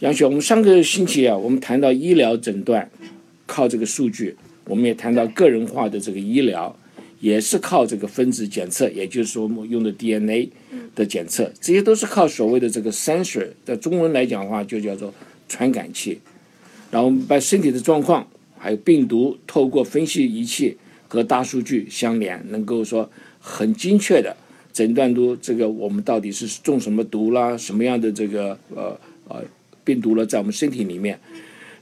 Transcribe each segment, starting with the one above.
杨雪，我们上个星期啊，我们谈到医疗诊断靠这个数据，我们也谈到个人化的这个医疗，也是靠这个分子检测，也就是说我们用的 DNA 的检测，这些都是靠所谓的这个 sensor，在中文来讲的话就叫做传感器，然后我们把身体的状况还有病毒透过分析仪器和大数据相连，能够说很精确的诊断出这个我们到底是中什么毒啦，什么样的这个呃呃。病毒了，在我们身体里面，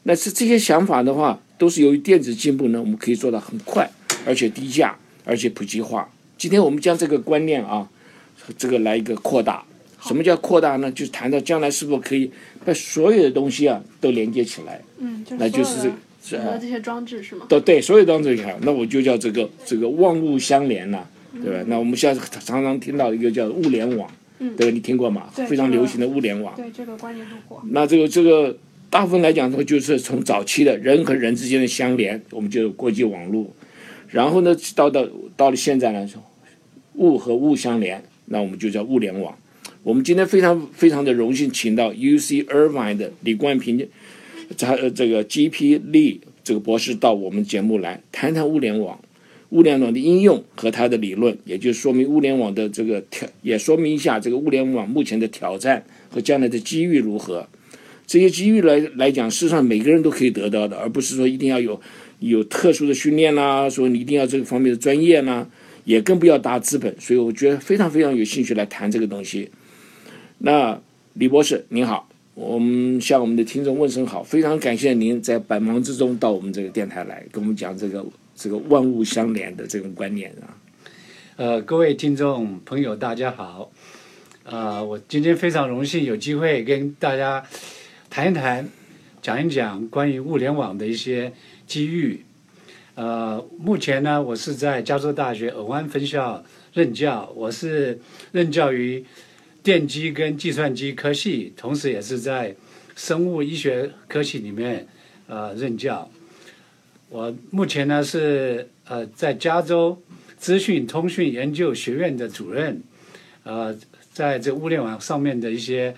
那是这些想法的话，都是由于电子进步呢，我们可以做到很快，而且低价，而且普及化。今天我们将这个观念啊，这个来一个扩大。什么叫扩大呢？就是谈到将来是否可以把所有的东西啊都连接起来。嗯，那就是是的这些装置是吗？都对，所有装置看，那我就叫这个这个万物相连了，对吧？那我们现在常常听到一个叫物联网。对，你听过吗？非常流行的物联网。对这个观念度过。那这个这个大部分来讲的话，就是从早期的人和人之间的相连，我们就有国际网络。然后呢，到到到了现在来说，物和物相连，那我们就叫物联网。我们今天非常非常的荣幸，请到 U C Irvine 的李冠平，他这个 G P Lee 这个博士到我们节目来谈谈物联网。物联网的应用和它的理论，也就说明物联网的这个挑，也说明一下这个物联网目前的挑战和将来的机遇如何。这些机遇来来讲，事实上每个人都可以得到的，而不是说一定要有有特殊的训练啦，说你一定要这个方面的专业啦，也更不要搭资本。所以我觉得非常非常有兴趣来谈这个东西。那李博士您好，我们向我们的听众问声好，非常感谢您在百忙之中到我们这个电台来跟我们讲这个。这个万物相连的这种观念啊，呃，各位听众朋友，大家好，啊，我今天非常荣幸有机会跟大家谈一谈，讲一讲关于物联网的一些机遇。呃，目前呢，我是在加州大学尔湾分校任教，我是任教于电机跟计算机科系，同时也是在生物医学科系里面呃任教。我目前呢是呃在加州资讯通讯研究学院的主任，呃，在这物联网上面的一些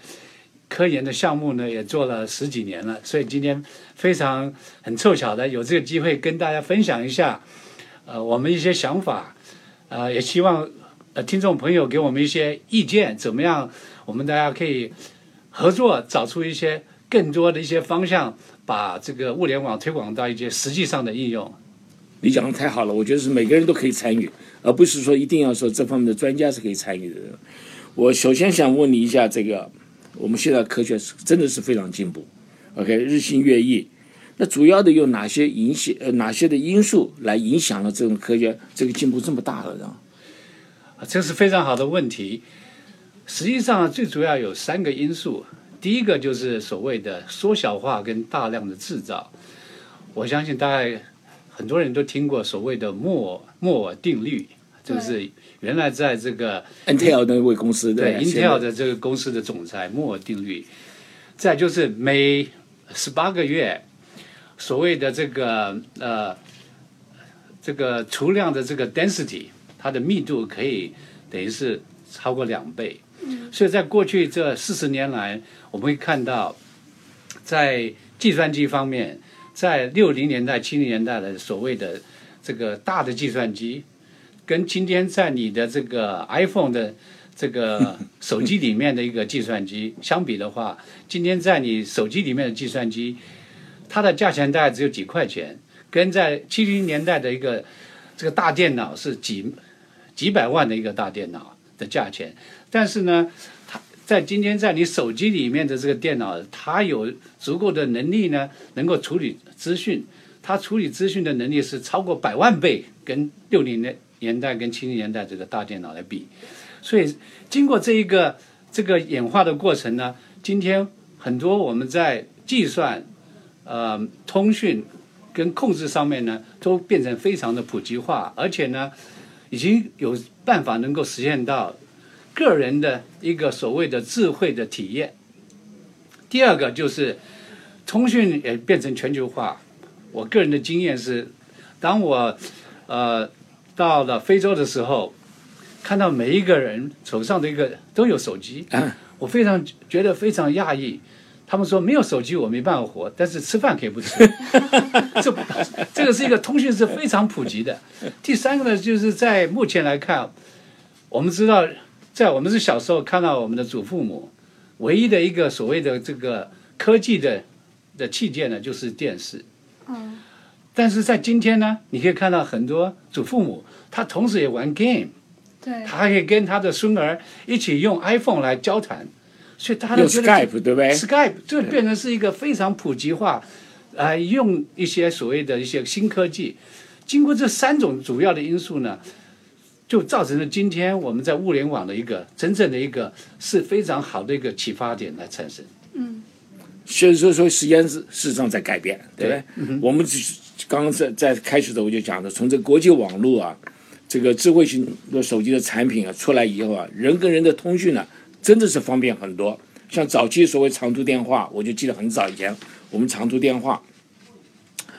科研的项目呢也做了十几年了，所以今天非常很凑巧的有这个机会跟大家分享一下，呃，我们一些想法，呃，也希望呃听众朋友给我们一些意见，怎么样，我们大家可以合作找出一些更多的一些方向。把这个物联网推广到一些实际上的应用，你讲的太好了，我觉得是每个人都可以参与，而不是说一定要说这方面的专家是可以参与的。我首先想问你一下，这个我们现在科学是真的是非常进步，OK，日新月异。那主要的有哪些影响？呃，哪些的因素来影响了这种科学这个进步这么大了呢？啊，这是非常好的问题。实际上，最主要有三个因素。第一个就是所谓的缩小化跟大量的制造，我相信大概很多人都听过所谓的摩摩尔定律，就是原来在这个 Intel 那位公司对 Intel 的这个公司的总裁莫尔定律。再就是每十八个月，所谓的这个呃这个储量的这个 density，它的密度可以等于是超过两倍。所以在过去这四十年来，我们会看到，在计算机方面，在六零年代、七零年代的所谓的这个大的计算机，跟今天在你的这个 iPhone 的这个 手机里面的一个计算机相比的话，今天在你手机里面的计算机，它的价钱大概只有几块钱，跟在七零年代的一个这个大电脑是几几百万的一个大电脑的价钱。但是呢，它在今天在你手机里面的这个电脑，它有足够的能力呢，能够处理资讯。它处理资讯的能力是超过百万倍，跟六零年年代跟七零年代这个大电脑来比。所以经过这一个这个演化的过程呢，今天很多我们在计算呃通讯跟控制上面呢，都变成非常的普及化，而且呢，已经有办法能够实现到个人的一个所谓的智慧的体验。第二个就是通讯也变成全球化。我个人的经验是，当我呃到了非洲的时候，看到每一个人手上的一个都有手机，我非常觉得非常讶异。他们说没有手机我没办法活，但是吃饭可以不吃。这这个是一个通讯是非常普及的。第三个呢，就是在目前来看，我们知道，在我们是小时候看到我们的祖父母，唯一的一个所谓的这个科技的的器件呢，就是电视。嗯。但是在今天呢，你可以看到很多祖父母，他同时也玩 game，对，他还可以跟他的孙儿一起用 iPhone 来交谈。所以大家用觉得 Skype 对不对？Skype 就变成是一个非常普及化，呃，用一些所谓的一些新科技，经过这三种主要的因素呢，就造成了今天我们在物联网的一个真正的一个是非常好的一个启发点来产生。嗯所以说说时间是事实上在改变，对不对？我们只刚刚在在开始的我就讲的，从这国际网络啊，这个智慧型的手机的产品啊出来以后啊，人跟人的通讯呢、真的是方便很多。像早期所谓长途电话，我就记得很早以前我们长途电话，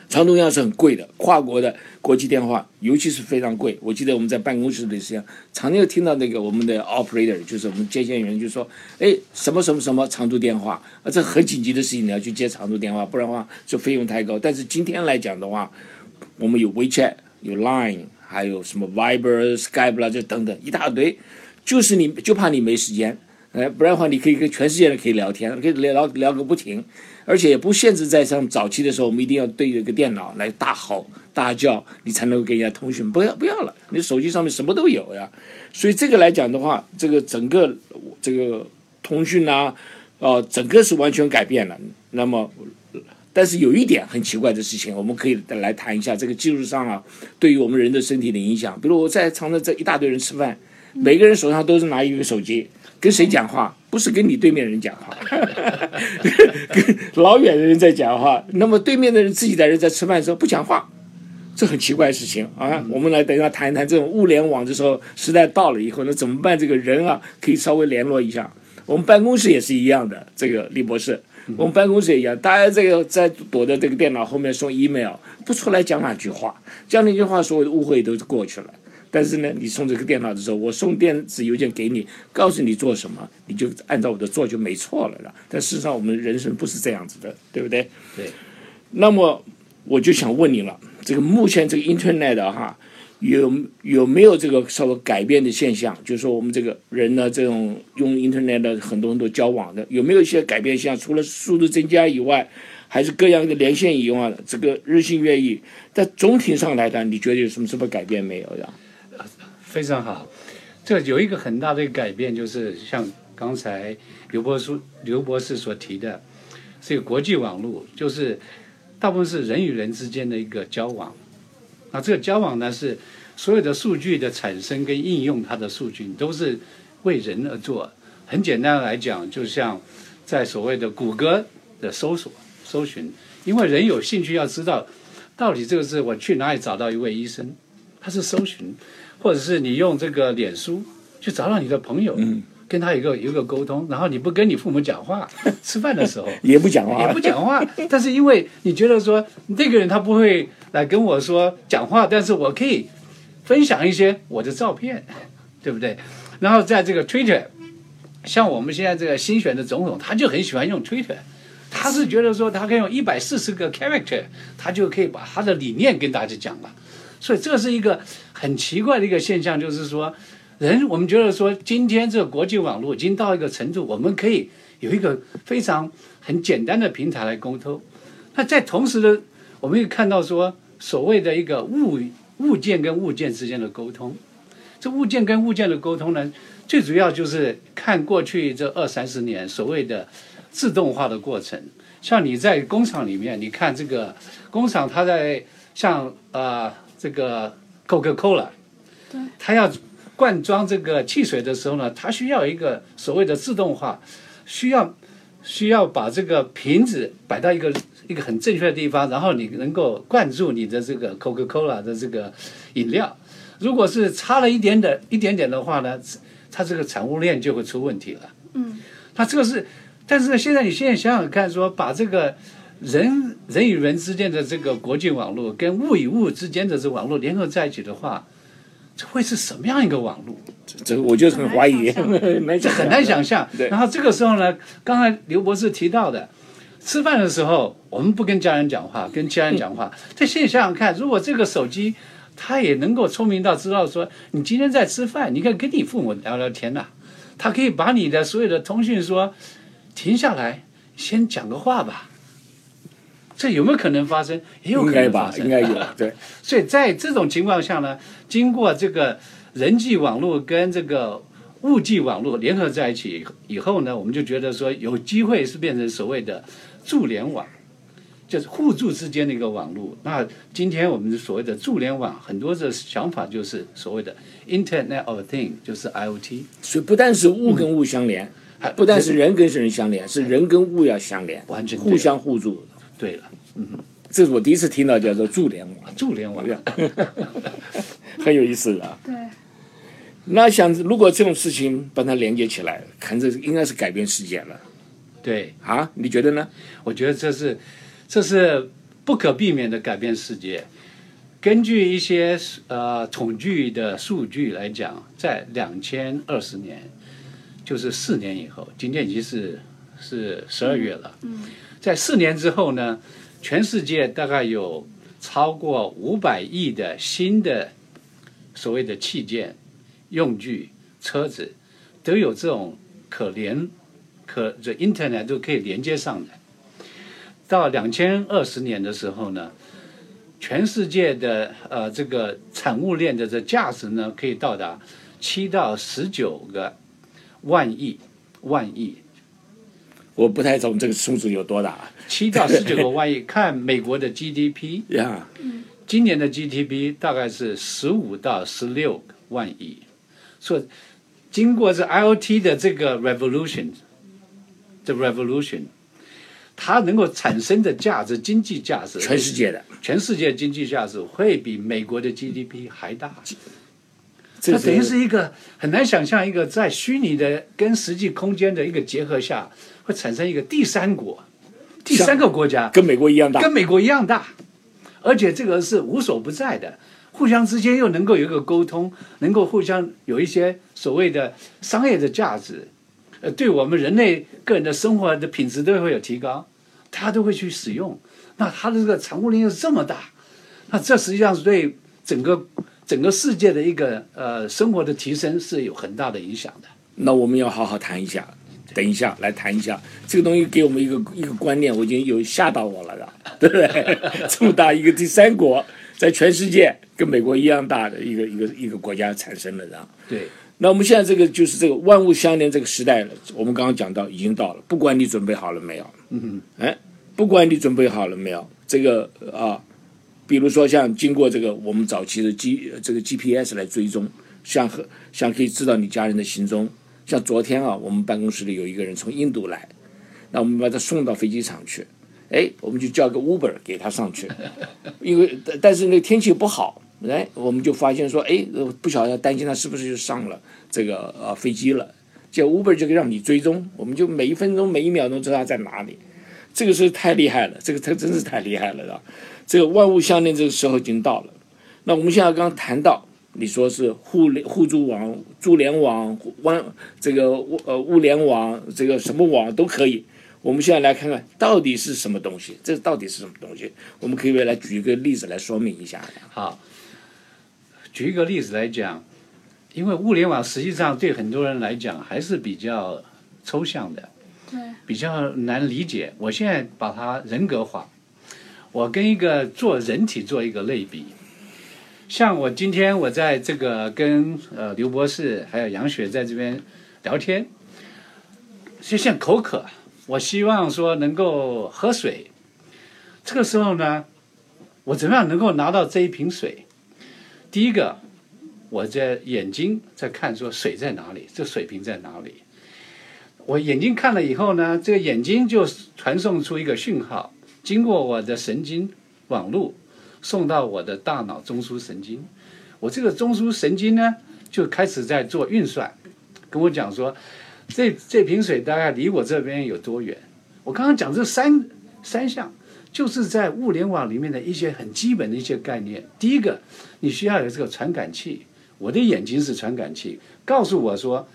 长途电话是很贵的，跨国的国际电话尤其是非常贵。我记得我们在办公室的时候，常常听到那个我们的 operator，就是我们接线员就说：“哎，什么什么什么长途电话啊，这很紧急的事情，你要去接长途电话，不然的话这费用太高。”但是今天来讲的话，我们有 WeChat，有 Line，还有什么 Viber、Skype 啦，这等等一大堆，就是你就怕你没时间。哎，不然的话，你可以跟全世界人可以聊天，可以聊聊个不停，而且也不限制在像早期的时候，我们一定要对着个电脑来大吼大叫，你才能够跟人家通讯。不要不要了，你手机上面什么都有呀。所以这个来讲的话，这个整个这个通讯呐啊，呃，整个是完全改变了。那么，但是有一点很奇怪的事情，我们可以来谈一下这个技术上啊，对于我们人的身体的影响。比如我在常常这一大堆人吃饭，每个人手上都是拿一个手机。跟谁讲话？不是跟你对面人讲话，跟老远的人在讲话。那么对面的人自己的人在吃饭的时候不讲话，这很奇怪的事情啊。我们来等一下谈一谈这种物联网的时候时代到了以后，那怎么办？这个人啊，可以稍微联络一下。我们办公室也是一样的，这个李博士，我们办公室也一样，大家这个在躲在这个电脑后面送 email，不出来讲两句话，讲两句话，所有的误会都过去了。但是呢，你送这个电脑的时候，我送电子邮件给你，告诉你做什么，你就按照我的做就没错了了。但事实上，我们人生不是这样子的，对不对？对。那么我就想问你了，这个目前这个 Internet 哈，有有没有这个稍微改变的现象？就是说我们这个人呢，这种用 Internet 的很多很多交往的，有没有一些改变现象？除了速度增加以外，还是各样的连线以外，这个日新月异。但总体上来讲，你觉得有什么什么改变没有呀？非常好，这有一个很大的改变，就是像刚才刘博士刘博士所提的，这个国际网络，就是大部分是人与人之间的一个交往。那这个交往呢，是所有的数据的产生跟应用，它的数据都是为人而做。很简单来讲，就像在所谓的谷歌的搜索搜寻，因为人有兴趣要知道，到底这个是我去哪里找到一位医生，他是搜寻。或者是你用这个脸书去找到你的朋友，嗯，跟他有一个有一个沟通，然后你不跟你父母讲话，吃饭的时候也不讲话，也不讲话，但是因为你觉得说那个人他不会来跟我说讲话，但是我可以分享一些我的照片，对不对？然后在这个 Twitter，像我们现在这个新选的总统，他就很喜欢用 Twitter，他是觉得说他可以用一百四十个 character，他就可以把他的理念跟大家讲了。所以这是一个很奇怪的一个现象，就是说，人我们觉得说，今天这个国际网络已经到一个程度，我们可以有一个非常很简单的平台来沟通。那在同时呢，我们也看到说，所谓的一个物物件跟物件之间的沟通，这物件跟物件的沟通呢，最主要就是看过去这二三十年所谓的自动化的过程。像你在工厂里面，你看这个工厂，它在像呃。这个 Coca-Cola，对，它要灌装这个汽水的时候呢，它需要一个所谓的自动化，需要需要把这个瓶子摆到一个一个很正确的地方，然后你能够灌注你的这个 Coca-Cola 的这个饮料。如果是差了一点点一点点的话呢，它这个产物链就会出问题了。嗯，它这个是，但是呢，现在你现在想想看，说把这个人人与人之间的这个国际网络跟物与物之间的这网络联合在一起的话，这会是什么样一个网络？这这我就很怀疑，这很难想象。然后这个时候呢，刚才刘博士提到的，吃饭的时候我们不跟家人讲话，跟家人讲话。在现在想想看，如果这个手机它也能够聪明到知道说，你今天在吃饭，你可以跟你父母聊聊天呐、它可以把你的所有的通讯说停下来，先讲个话吧。这有没有可能发生？也有可应该吧，能发生，应该有。对，所以在这种情况下呢，经过这个人际网络跟这个物际网络联合在一起以后呢，我们就觉得说有机会是变成所谓的助联网，就是互助之间的一个网络。那今天我们所谓的助联网，很多的想法就是所谓的 Internet of Thing，就是 IoT。所以不但是物跟物相连，还不但是人跟人相连，是人跟物要相连，完全互相互助。对了，嗯这是我第一次听到叫做助联网，助联网。很有意思啊。对，那想如果这种事情把它连接起来，看这应该是改变世界了对，啊？你觉得呢？我觉得这是这是不可避免的改变世界。根据一些呃统计的数据来讲，在两千二十年，就是四年以后，今天已经是是十二月了。嗯，在四年之后呢，全世界大概有超过五百亿的新的所谓的器件、用具、车子，都有这种可连可这 Internet 都可以连接上的。到两千二十年的时候呢，全世界的呃这个产物链的这价值呢，可以到达七到十九个万亿万亿，我不太懂这个数字有多大七到十九个万亿。看美国的 GDP，呀？今年的 GDP 大概是十五到十六万亿，所以经过这 IoT 的这个 revolution，这 revolution，它能够产生的价值，经济价值，全世界的，全世界经济价值会比美国的 GDP 还大。这它等于是一个很难想象，一个在虚拟的跟实际空间的一个结合下，会产生一个第三国、第三个国家，跟美国一样大跟。美国一样大，而且这个是无所不在的，互相之间又能够有一个沟通，能够互相有一些所谓的商业的价值，呃，对我们人类个人的生活的品质都会有提高，大家都会去使用。那它的这个产物链又是这么大，那这实际上是对整个整个世界的一个呃生活的提升是有很大的影响的。那我们要好好谈一下，等一下来谈一下这个东西，给我们一个一个观念，我已经有吓到我了的，对不对？这么大一个第三国，在全世界跟美国一样大的一个一个一个国家产生了，然后。对，那我们现在这个就是这个万物相连这个时代了，我们刚刚讲到已经到了，不管你准备好了没有，嗯哎，不管你准备好了没有，这个啊，比如说像经过这个我们早期的 G 这个 GPS 来追踪，像和像可以知道你家人的行踪，像昨天啊，我们办公室里有一个人从印度来，那我们把他送到飞机场去，哎，我们就叫个 Uber 给他上去，因为但但是那天气不好，哎，我们就发现说，哎，不晓得担心他是不是就上了这个呃飞机了，结果 Uber 就可以让你追踪，我们就每一分钟每一秒钟知道他在哪里，这个是太厉害了，这个它真是太厉害了，是吧？这个万物相连这个时候已经到了。那我们现在刚刚谈到，你说是互联互助网、助联网、网这个物呃物联网，这个什么网都可以。我们现在来看看到底是什么东西，这到底是什么东西？我们可以来举一个例子来说明一下。好，举一个例子来讲，因为物联网实际上对很多人来讲还是比较抽象的，对，比较难理解。我现在把它人格化，我跟一个做人体做一个类比。像我今天我在这个跟呃刘博士还有杨雪在这边聊天，就像口渴，我希望说能够喝水。这个时候呢，我怎么样能够拿到这一瓶水？第一个，我在眼睛在看说水在哪里，这水瓶在哪里。我眼睛看了以后呢，这个眼睛就传送出一个讯号，经过我的神经网络送到我的大脑中枢神经，我这个中枢神经呢就开始在做运算，跟我讲说，这这瓶水大概离我这边有多远？我刚刚讲这三三项，就是在物联网里面的一些很基本的一些概念。第一个，你需要有这个传感器，我的眼睛是传感器，告诉我说，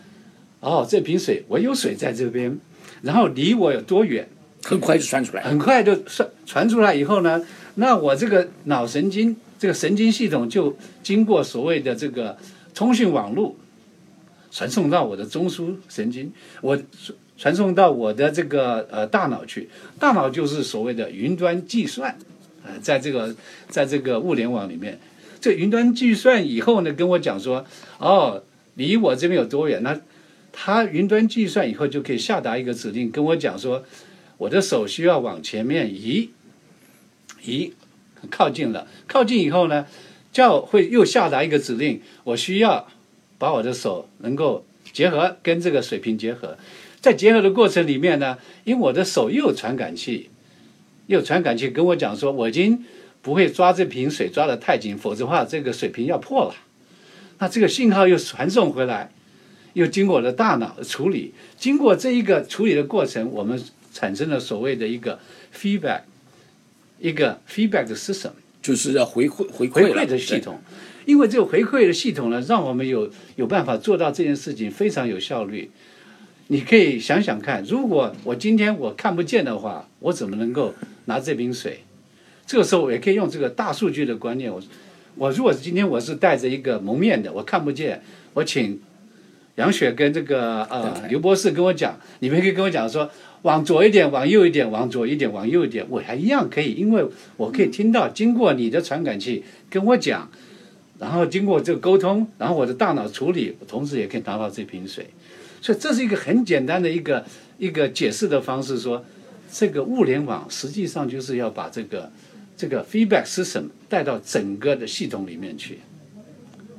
哦，这瓶水我有水在这边，然后离我有多远？很快就传出来。很快就传传出来以后呢，那我这个脑神经这个神经系统就经过所谓的这个通讯网络，传送到我的中枢神经，我传送到我的这个呃大脑去，大脑就是所谓的云端计算，呃，在这个在这个物联网里面，这云端计算以后呢，跟我讲说，哦，离我这边有多远？那它云端计算以后就可以下达一个指令，跟我讲说。我的手需要往前面移，咦，靠近了。靠近以后呢，叫会又下达一个指令，我需要把我的手能够结合跟这个水瓶结合。在结合的过程里面呢，因为我的手又有传感器，又有传感器跟我讲说，我已经不会抓这瓶水抓得太紧，否则的话这个水瓶要破了。那这个信号又传送回来，又经过我的大脑处理。经过这一个处理的过程，我们。产生了所谓的一个 feedback，一个 feedback 的 system，就是要回馈回回馈的系统。因为这个回馈的系统呢，让我们有有办法做到这件事情非常有效率。你可以想想看，如果我今天我看不见的话，我怎么能够拿这瓶水？这个时候我也可以用这个大数据的观念。我我如果今天我是戴着一个蒙面的，我看不见，我请杨雪跟这个呃刘博士跟我讲，你们可以跟我讲说。往左一点，往右一点，往左一点，往右一点，我还一样可以，因为我可以听到，经过你的传感器跟我讲，然后经过这个沟通，然后我的大脑处理，同时也可以拿到这瓶水，所以这是一个很简单的一个一个解释的方式，说这个物联网实际上就是要把这个这个 feedback system 带到整个的系统里面去。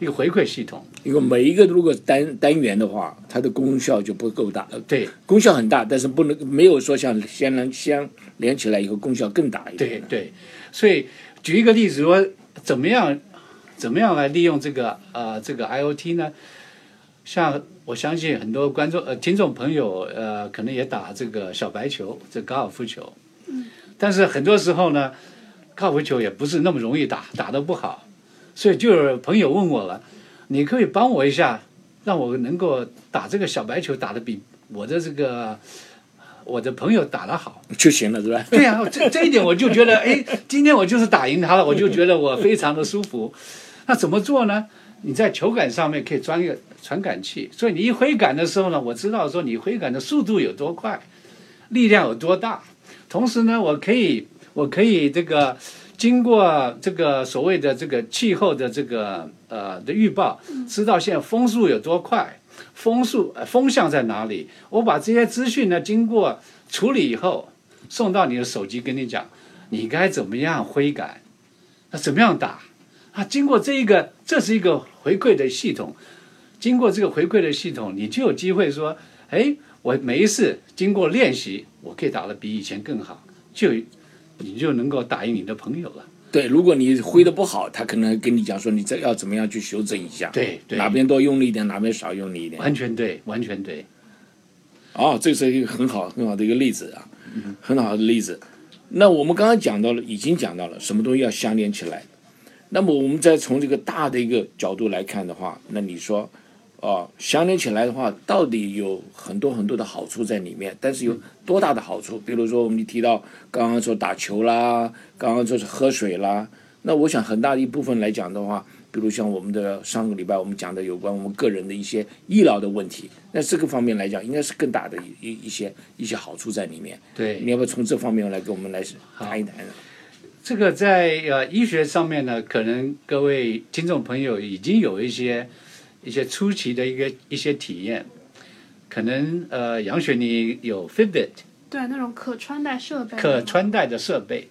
一个回馈系统，因为每一个如果单单元的话，它的功效就不够大。对，功效很大，但是不能没有说像相连相连起来以后功效更大一点。对对，所以举一个例子说，怎么样怎么样来利用这个呃这个 IOT 呢？像我相信很多观众呃听众朋友呃可能也打这个小白球，这高尔夫球。嗯。但是很多时候呢，高尔夫球也不是那么容易打，打得不好。所以就有朋友问我了，你可以帮我一下，让我能够打这个小白球打得比我的这个我的朋友打得好就行了，是吧？对呀，这这一点我就觉得，哎，今天我就是打赢他了，我就觉得我非常的舒服。那怎么做呢？你在球杆上面可以装一个传感器，所以你一挥杆的时候呢，我知道说你挥杆的速度有多快，力量有多大。同时呢，我可以我可以这个。经过这个所谓的这个气候的这个呃的预报，知道现在风速有多快，风速风向在哪里？我把这些资讯呢，经过处理以后，送到你的手机，跟你讲，你该怎么样挥杆，那怎么样打？啊，经过这一个，这是一个回馈的系统。经过这个回馈的系统，你就有机会说，哎，我每一次经过练习，我可以打得比以前更好，就。你就能够打赢你的朋友了。对，如果你挥的不好，他可能跟你讲说，你这要怎么样去修正一下。对，哪边多用力一点，哪边少用力一点。完全对，完全对。哦，这是一个很好很好的一个例子啊，很好的例子。那我们刚刚讲到了，已经讲到了什么东西要相连起来。那么我们再从这个大的一个角度来看的话，那你说。哦，相连起来的话，到底有很多很多的好处在里面，但是有多大的好处？比如说，我们提到刚刚说打球啦，刚刚说是喝水啦，那我想很大的一部分来讲的话，比如像我们的上个礼拜我们讲的有关我们个人的一些医疗的问题，那这个方面来讲，应该是更大的一一些一些好处在里面。对，你要不要从这方面来跟我们来谈一谈？这个在呃医学上面呢，可能各位听众朋友已经有一些。一些初期的一个一些体验，可能呃，杨雪你有 Fitbit，对，那种可穿戴设备，可穿戴的设备，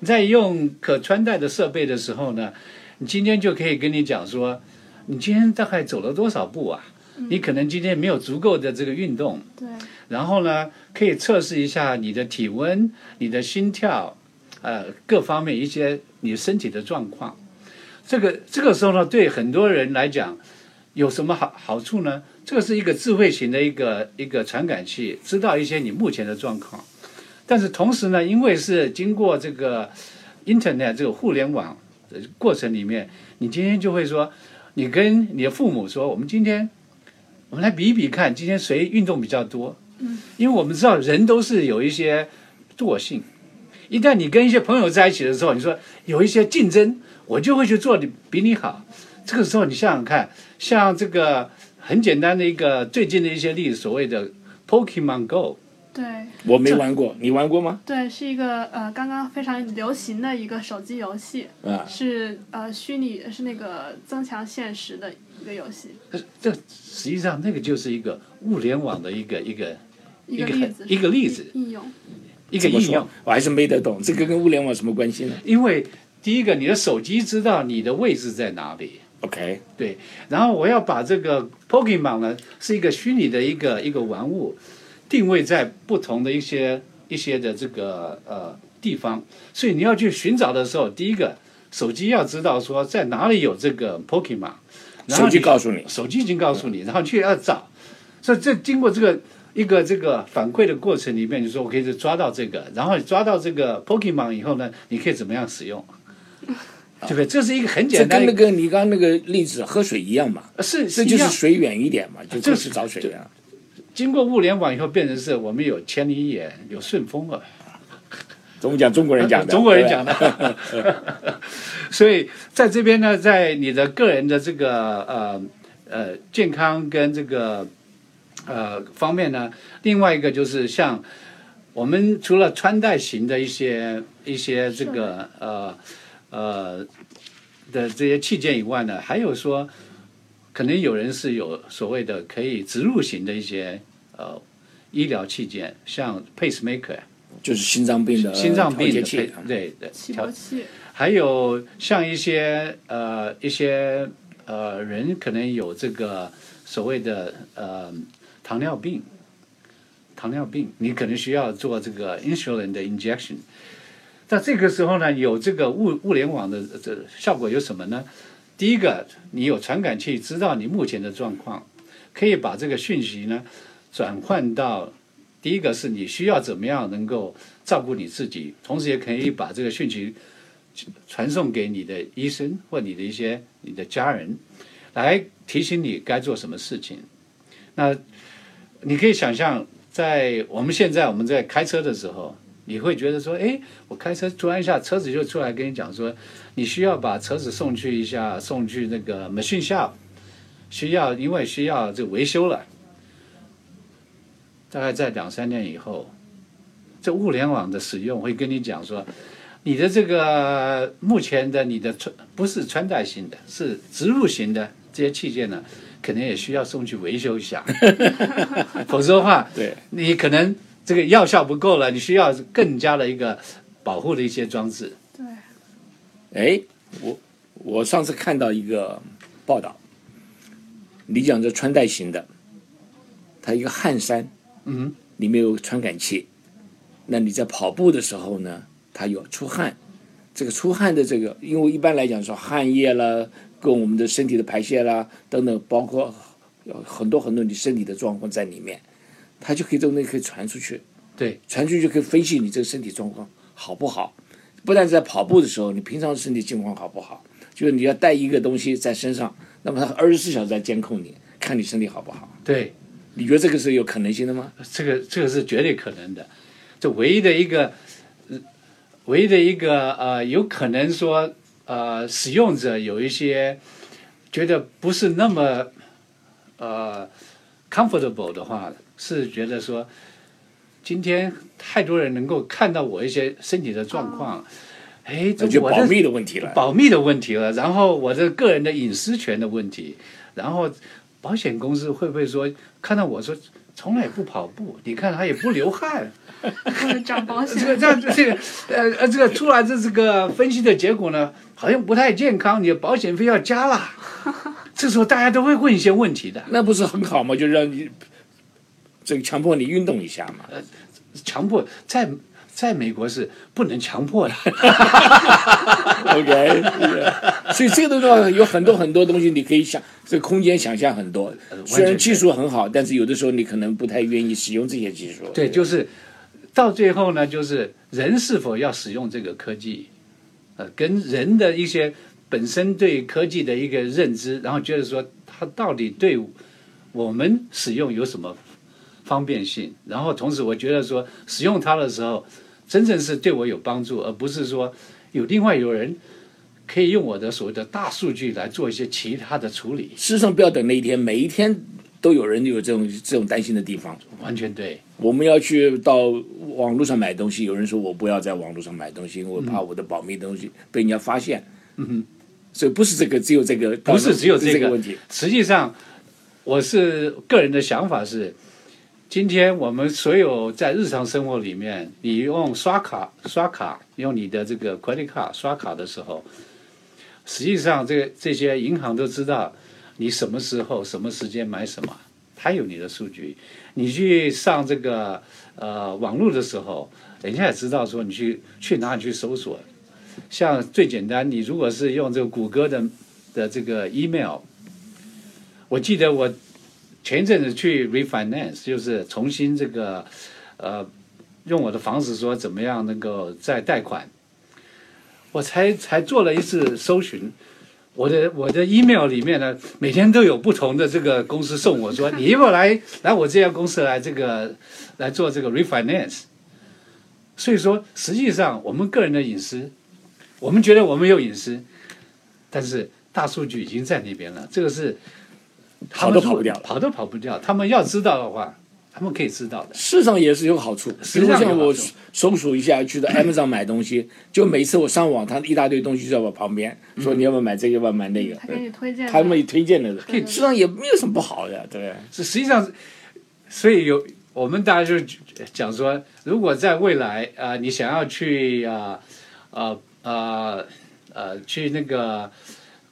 你在用可穿戴的设备的时候呢，你今天就可以跟你讲说，你今天大概走了多少步啊？你可能今天没有足够的这个运动，对，然后呢，可以测试一下你的体温、你的心跳、呃各方面一些你身体的状况。这个这个时候呢，对很多人来讲有什么好好处呢？这个是一个智慧型的一个一个传感器，知道一些你目前的状况。但是同时呢，因为是经过这个 Internet 这个互联网的过程里面，你今天就会说，你跟你的父母说，我们今天我们来比一比看，今天谁运动比较多。嗯，因为我们知道人都是有一些惰性，一旦你跟一些朋友在一起的时候，你说有一些竞争，我就会去做的比你好。这个时候你想想看，像这个很简单的一个最近的一些例子，所谓的 Pokemon Go。对我没玩过，你玩过吗？对，是一个呃刚刚非常流行的一个手机游戏，啊，是呃虚拟是那个增强现实的一个游戏，这这实际上那个就是一个物联网的一个一个一个一个例子，一个例子应用。一个应用。？我还是没得懂，这个跟物联网什么关系呢因为第一个，你的手机知道你的位置在哪里，？OK，对，然后我要把这个 Pokemon 呢是一个虚拟的一个一个玩物，定位在不同的一些一些的这个呃地方，所以你要去寻找的时候，第一个手机要知道说在哪里有这个 Pokemon，然后手机告诉你，手机已经告诉你，然后去要找，所以这经过这个一个这个反馈的过程里面，你说我可以抓到这个，然后你抓到这个 Pokemon 以后呢，你可以怎么样使用？对不对？这是一个很简单的，跟那个你刚刚那个例子喝水一样嘛，是这是。就是水远一点嘛，就这过去找水源。经过物联网以后，变成是我们有千里眼，有顺风耳，怎么讲？中国人讲的，中国人讲的。所以在这边呢，在你的个人的这个呃呃健康跟这个呃方面呢，另外一个就是像我们除了穿戴型的一些一些这个呃呃的这些器件以外呢，还有说可能有人是有所谓的可以植入型的一些呃医疗器件，像 pacemaker 就是心脏病的心脏病的器，对对调器，还有像一些呃一些呃人可能有这个所谓的呃糖尿病，糖尿病你可能需要做这个 insulin 的 injection。那这个时候呢，有这个物物联网的这效果有什么呢？第一个，你有传感器知道你目前的状况，可以把这个讯息呢转换到第一个是你需要怎么样能够照顾你自己，同时也可以把这个讯息传送给你的医生或你的一些你的家人，来提醒你该做什么事情。那你可以想象，在我们现在我们在开车的时候，你会觉得说，哎，我开车突然一下车子就出来跟你讲说，你需要把车子送去一下，送去那个 machine shop，需要因为需要这个维修了。大概在两三年以后，这物联网的使用会跟你讲说，你的这个目前的你的穿不是穿戴型的，是植入型的这些器件呢，可能也需要送去维修一下，否则的话，对，你可能这个药效不够了，你需要更加的一个保护的一些装置。对，哎，我我上次看到一个报道，你讲这穿戴型的，它一个汗衫，嗯，里面有传感器，那你在跑步的时候呢，它有出汗，这个出汗的这个，因为一般来讲说汗液啦，跟我们的身体的排泄啦等等，包括有很多很多你身体的状况在里面，它就可以这个东西可以传出去，对，传出去就可以分析你这个身体状况好不好。不但在跑步的时候，你平常身体情况好不好，就是你要带一个东西在身上，那么它二十四小时在监控你，看你身体好不好。对，你觉得这个是有可能性的吗？这个这个是绝对可能的。这唯一的一个，呃唯一的一个呃，有可能说呃，使用者有一些觉得不是那么呃 comfortable 的话，是觉得说今天太多人能够看到我一些身体的状况，哎，这就保密的问题了。保密的问题了，然后我的个人的隐私权的问题，然后保险公司会不会说看到我说从来也不跑步，你看他也不流汗，涨保这个险，这样这个呃呃这个出来的这个分析的结果呢，好像不太健康，你的保险费要加啦。这时候大家都会问一些问题的，那不是很好吗？就让你这个强迫你运动一下嘛。呃强迫在在美国是不能强迫的。OK，所以这个东西有很多很多东西你可以想，这个空间想象很多。虽然技术很好，但是有的时候你可能不太愿意使用这些技术。对，就是到最后呢，就是人是否要使用这个科技，呃，跟人的一些本身对科技的一个认知，然后觉得说它到底对我们使用有什么方便性，然后同时我觉得说使用它的时候，真正是对我有帮助，而不是说有另外有人可以用我的所谓的大数据来做一些其他的处理，事实上，不要等那一天，每一天都有人有这种这种担心的地方。完全对。我们要去到网络上买东西，有人说我不要在网络上买东西，因为我怕我的保密东西被人家发现。嗯哼，所以不是这个，只有这个，不是只有这个这问题。实际上，我是个人的想法是，今天我们所有在日常生活里面，你用刷卡刷卡，用你的这个 credit card 刷卡的时候，实际上这这些银行都知道你什么时候、什么时间买什么，它有你的数据。你去上这个呃网络的时候，人家也知道说你去去哪里去搜索。像最简单，你如果是用这个谷歌的的这个 email，我记得我前一阵子去 refinance，就是重新这个呃用我的房子说怎么样能够再贷款，我才才做了一次搜寻。我的我的 email 里面呢，每天都有不同的这个公司送我说，你要不要来来我这家公司来这个来做这个 refinance？所以说，实际上我们个人的隐私，我们觉得我们有隐私，但是大数据已经在那边了，这个是跑都跑不掉了跑都跑不掉。他们要知道的话，他们可以知道的。事实上也是有好处，比实际上如像我搜索一下，去到 Amazon 买东西，就每次我上网，他一大堆东西在我旁边，说你要不要买这个，要不要买那个他，给你推荐。他们也推荐的，对实际上也没有什么不好的，对不对？是实际上，所以有我们大家就讲说，如果在未来啊、呃你想要去啊啊啊呃去那个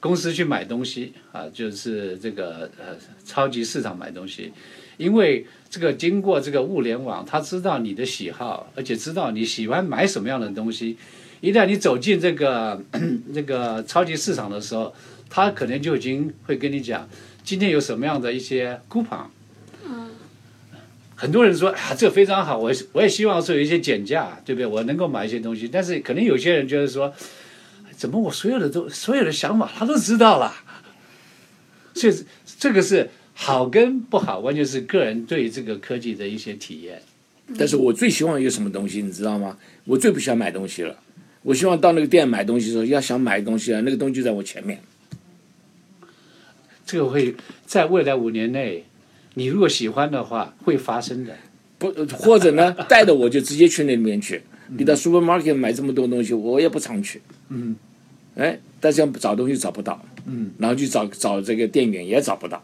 公司去买东西啊、就是这个呃超级市场买东西，因为这个经过这个物联网，他知道你的喜好，而且知道你喜欢买什么样的东西。一旦你走进这个 这个超级市场的时候，他可能就已经会跟你讲，今天有什么样的一些 coupon。很多人说啊，这非常好，我我也希望说有一些减价，对不对？我能够买一些东西，但是可能有些人就是说，怎么我所有的都所有的想法他都知道了，所以这个是好跟不好，完全是个人对这个科技的一些体验。但是我最希望一个什么东西，你知道吗？我最不喜欢买东西了。我希望到那个店买东西的时候，要想买东西啊，那个东西就在我前面。这个会在未来五年内，你如果喜欢的话，会发生的。不，或者呢，带着我就直接去那里面去。你到 supermarket 买这么多东西，我也不常去。嗯，哎，但是要找东西找不到。嗯，然后去找找这个店员也找不到。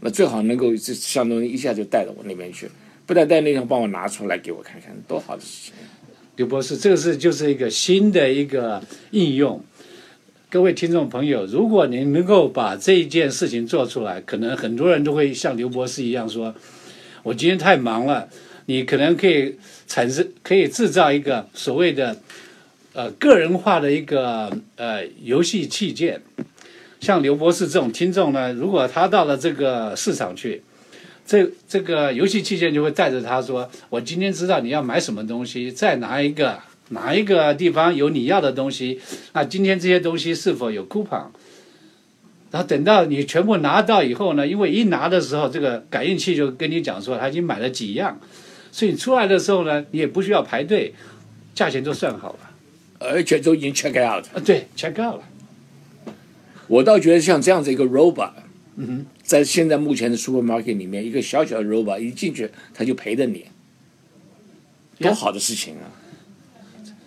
那最好能够这像东西一下就带到我那边去，不但带那天帮我拿出来给我看看，多好的事情。刘博士，这个是就是一个新的一个应用。各位听众朋友，如果您能够把这一件事情做出来，可能很多人都会像刘博士一样说：“我今天太忙了。”你可能可以产生，可以制造一个所谓的呃个人化的一个呃游戏器件。像刘博士这种听众呢，如果他到了这个市场去，这这个游戏器件就会带着他说：“我今天知道你要买什么东西，在哪一个哪一个地方有你要的东西，那今天这些东西是否有 coupon？” 然后等到你全部拿到以后呢，因为一拿的时候，这个感应器就跟你讲说他已经买了几样，所以你出来的时候呢，你也不需要排队，价钱都算好了。而且都已经 check out。啊，对，check out 了。我倒觉得像这样子一个 robot，嗯哼，在现在目前的 supermarket 里面，一个小小的 robot 一进去，他就陪着你，多好的事情啊！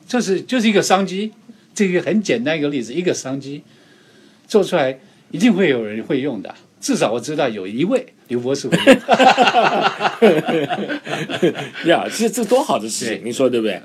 这是就是一个商机，这个很简单一个例子，一个商机做出来，一定会有人会用的。至少我知道有一位刘博士会用。呀，这这多好的事情，你说对不对？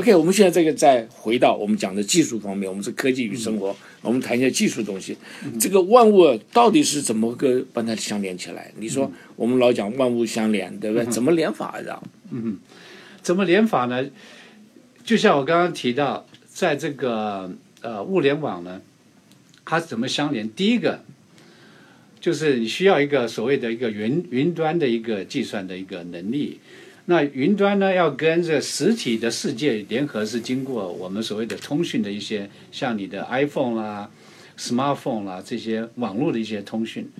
OK，我们现在这个再回到我们讲的技术方面，我们是科技与生活，我们谈一下技术东西。这个万物到底是怎么个把它相连起来？你说我们老讲万物相连，对不对？怎么连法的？怎么连法呢？就像我刚刚提到，在这个呃物联网呢，它怎么相连？第一个就是你需要一个所谓的一个云云端的一个计算的一个能力。那云端呢，要跟这实体的世界联合，是经过我们所谓的通讯的一些，像你的 iPhone 啦、smartphone 啦这些网络的一些通讯。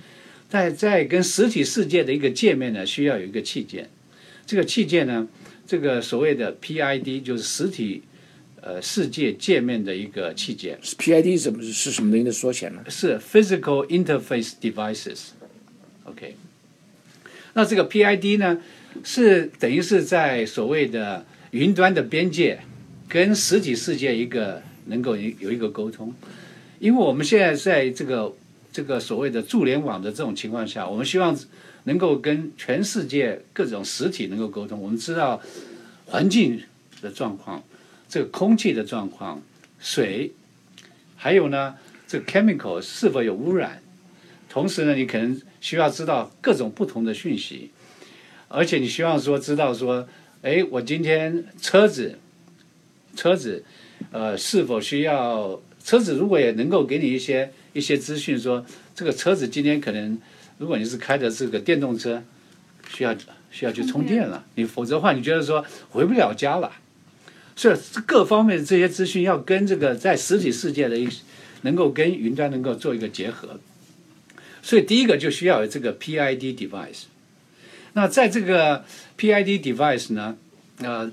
在在跟实体世界的一个界面呢，需要有一个器件。这个器件呢，这个所谓的 PID 就是实体呃世界界面的一个器件，PID 什么是什么东西的缩写呢？是 Physical Interface Devices。OK，那这个 PID 呢，是等于是在所谓的云端的边界跟实体世界一个能够有一个沟通，因为我们现在在这个这个所谓的助联网的这种情况下，我们希望能够跟全世界各种实体能够沟通。我们知道环境的状况，这个空气的状况，水，还有呢，这个 chemical 是否有污染。同时呢，你可能需要知道各种不同的讯息，而且你希望说知道说，哎，我今天车子，车子，呃，是否需要车子？如果也能够给你一些一些资讯，说这个车子今天可能，如果你是开的这个电动车，需要需要去充电了，你否则的话，你觉得说回不了家了。所以各方面的这些资讯要跟这个在实体世界的一能够跟云端能够做一个结合。所以第一个就需要有这个 PID device。那在这个 PID device 呢，呃，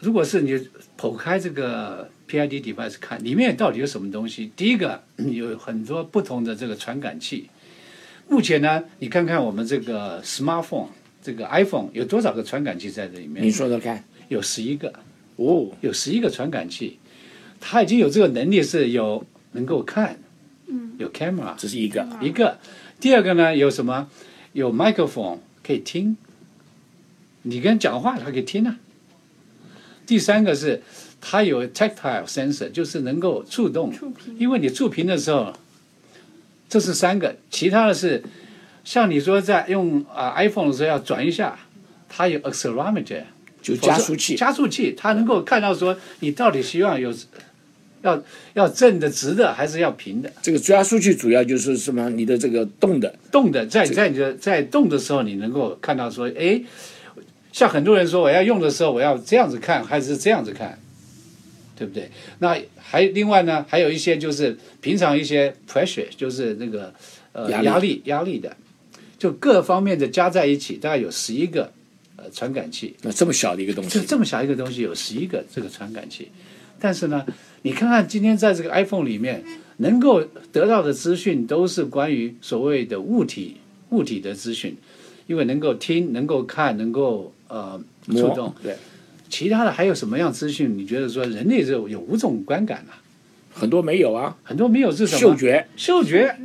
如果是你剖开这个 PID device 看，里面到底有什么东西？第一个有很多不同的这个传感器。目前呢，你看看我们这个 smartphone，这个 iPhone 有多少个传感器在这里面？你说说看。有十一个，哦，有十一个传感器，它已经有这个能力，是有能够看，嗯，有 camera，这是一个。一个，第二个呢有什么？有 microphone 可以听，你跟讲话他可以听啊。第三个是它有 tactile sensor，就是能够触动，触因为你触屏的时候，这是三个，其他的是像你说在用啊、iPhone 的时候要转一下，它有 accelerometer。就加速器，加速器，它能够看到说你到底希望有要要正的、直的，还是要平的。这个加数据主要就是什么？你的这个动的，动的，在在你的在动的时候，你能够看到说，哎，像很多人说我要用的时候，我要这样子看，还是这样子看，对不对？那还另外呢，还有一些就是平常一些 pressure，就是那个呃压力压力压力的，就各方面的加在一起，大概有十一个呃传感器。那这么小的一个东西，就这么小一个东西有十一个这个传感器，但是呢，你看看今天在这个 iPhone 里面能够得到的资讯都是关于所谓的物体物体的资讯，因为能够听、能够看、能够呃触动，对，其他的还有什么样资讯？你觉得说人类是有五种观感啊？很多没有啊，很多没有是什么？嗅觉、嗅觉、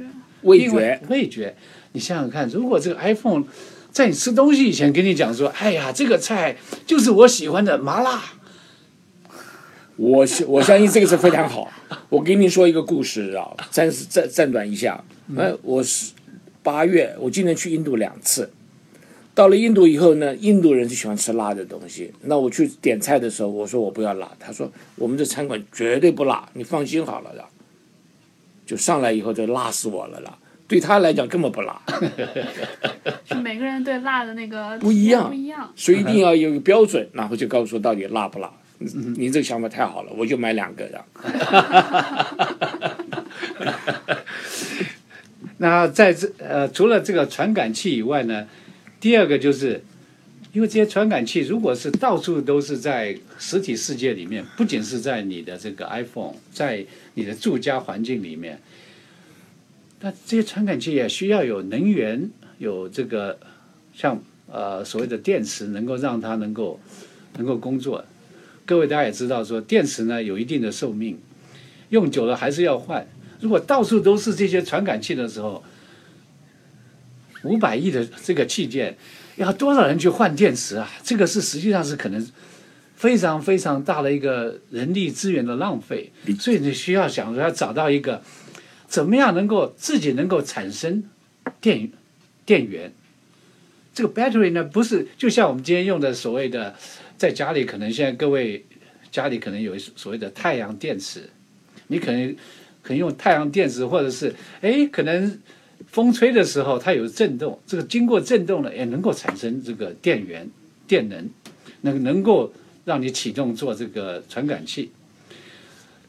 味觉，味觉。你想想看，如果这个 iPhone 在你吃东西以前跟你讲说，哎呀，这个菜就是我喜欢的麻辣。我是我相信这个是非常好。我给你说一个故事啊，暂时暂暂短一下。呃，我是八月，我今年去印度两次。到了印度以后呢，印度人就喜欢吃辣的东西。那我去点菜的时候，我说我不要辣，他说我们这餐馆绝对不辣，你放心好了的。就上来以后就辣死我了啦。对他来讲根本不辣，是每个人对辣的那个不一样不一样。所以一定要有一个标准，然后就告诉我到底辣不辣。你你这个想法太好了，我就买两个的。那在这呃，除了这个传感器以外呢，第二个就是，因为这些传感器如果是到处都是在实体世界里面，不仅是在你的这个 iPhone，在你的住家环境里面，那这些传感器也需要有能源，有这个像呃所谓的电池，能够让它能够能够工作。各位大家也知道说，电池呢有一定的寿命，用久了还是要换。如果到处都是这些传感器的时候，五百亿的这个器件，要多少人去换电池啊？这个是实际上是可能非常非常大的一个人力资源的浪费，所以你需要想说要找到一个怎么样能够自己能够产生电电源。这个 battery 呢，不是就像我们今天用的所谓的，在家里可能现在各位家里可能有所谓的太阳电池，你可能可能用太阳电池，或者是哎可能风吹的时候它有震动，这个经过震动呢也能够产生这个电源电能，能能够让你启动做这个传感器。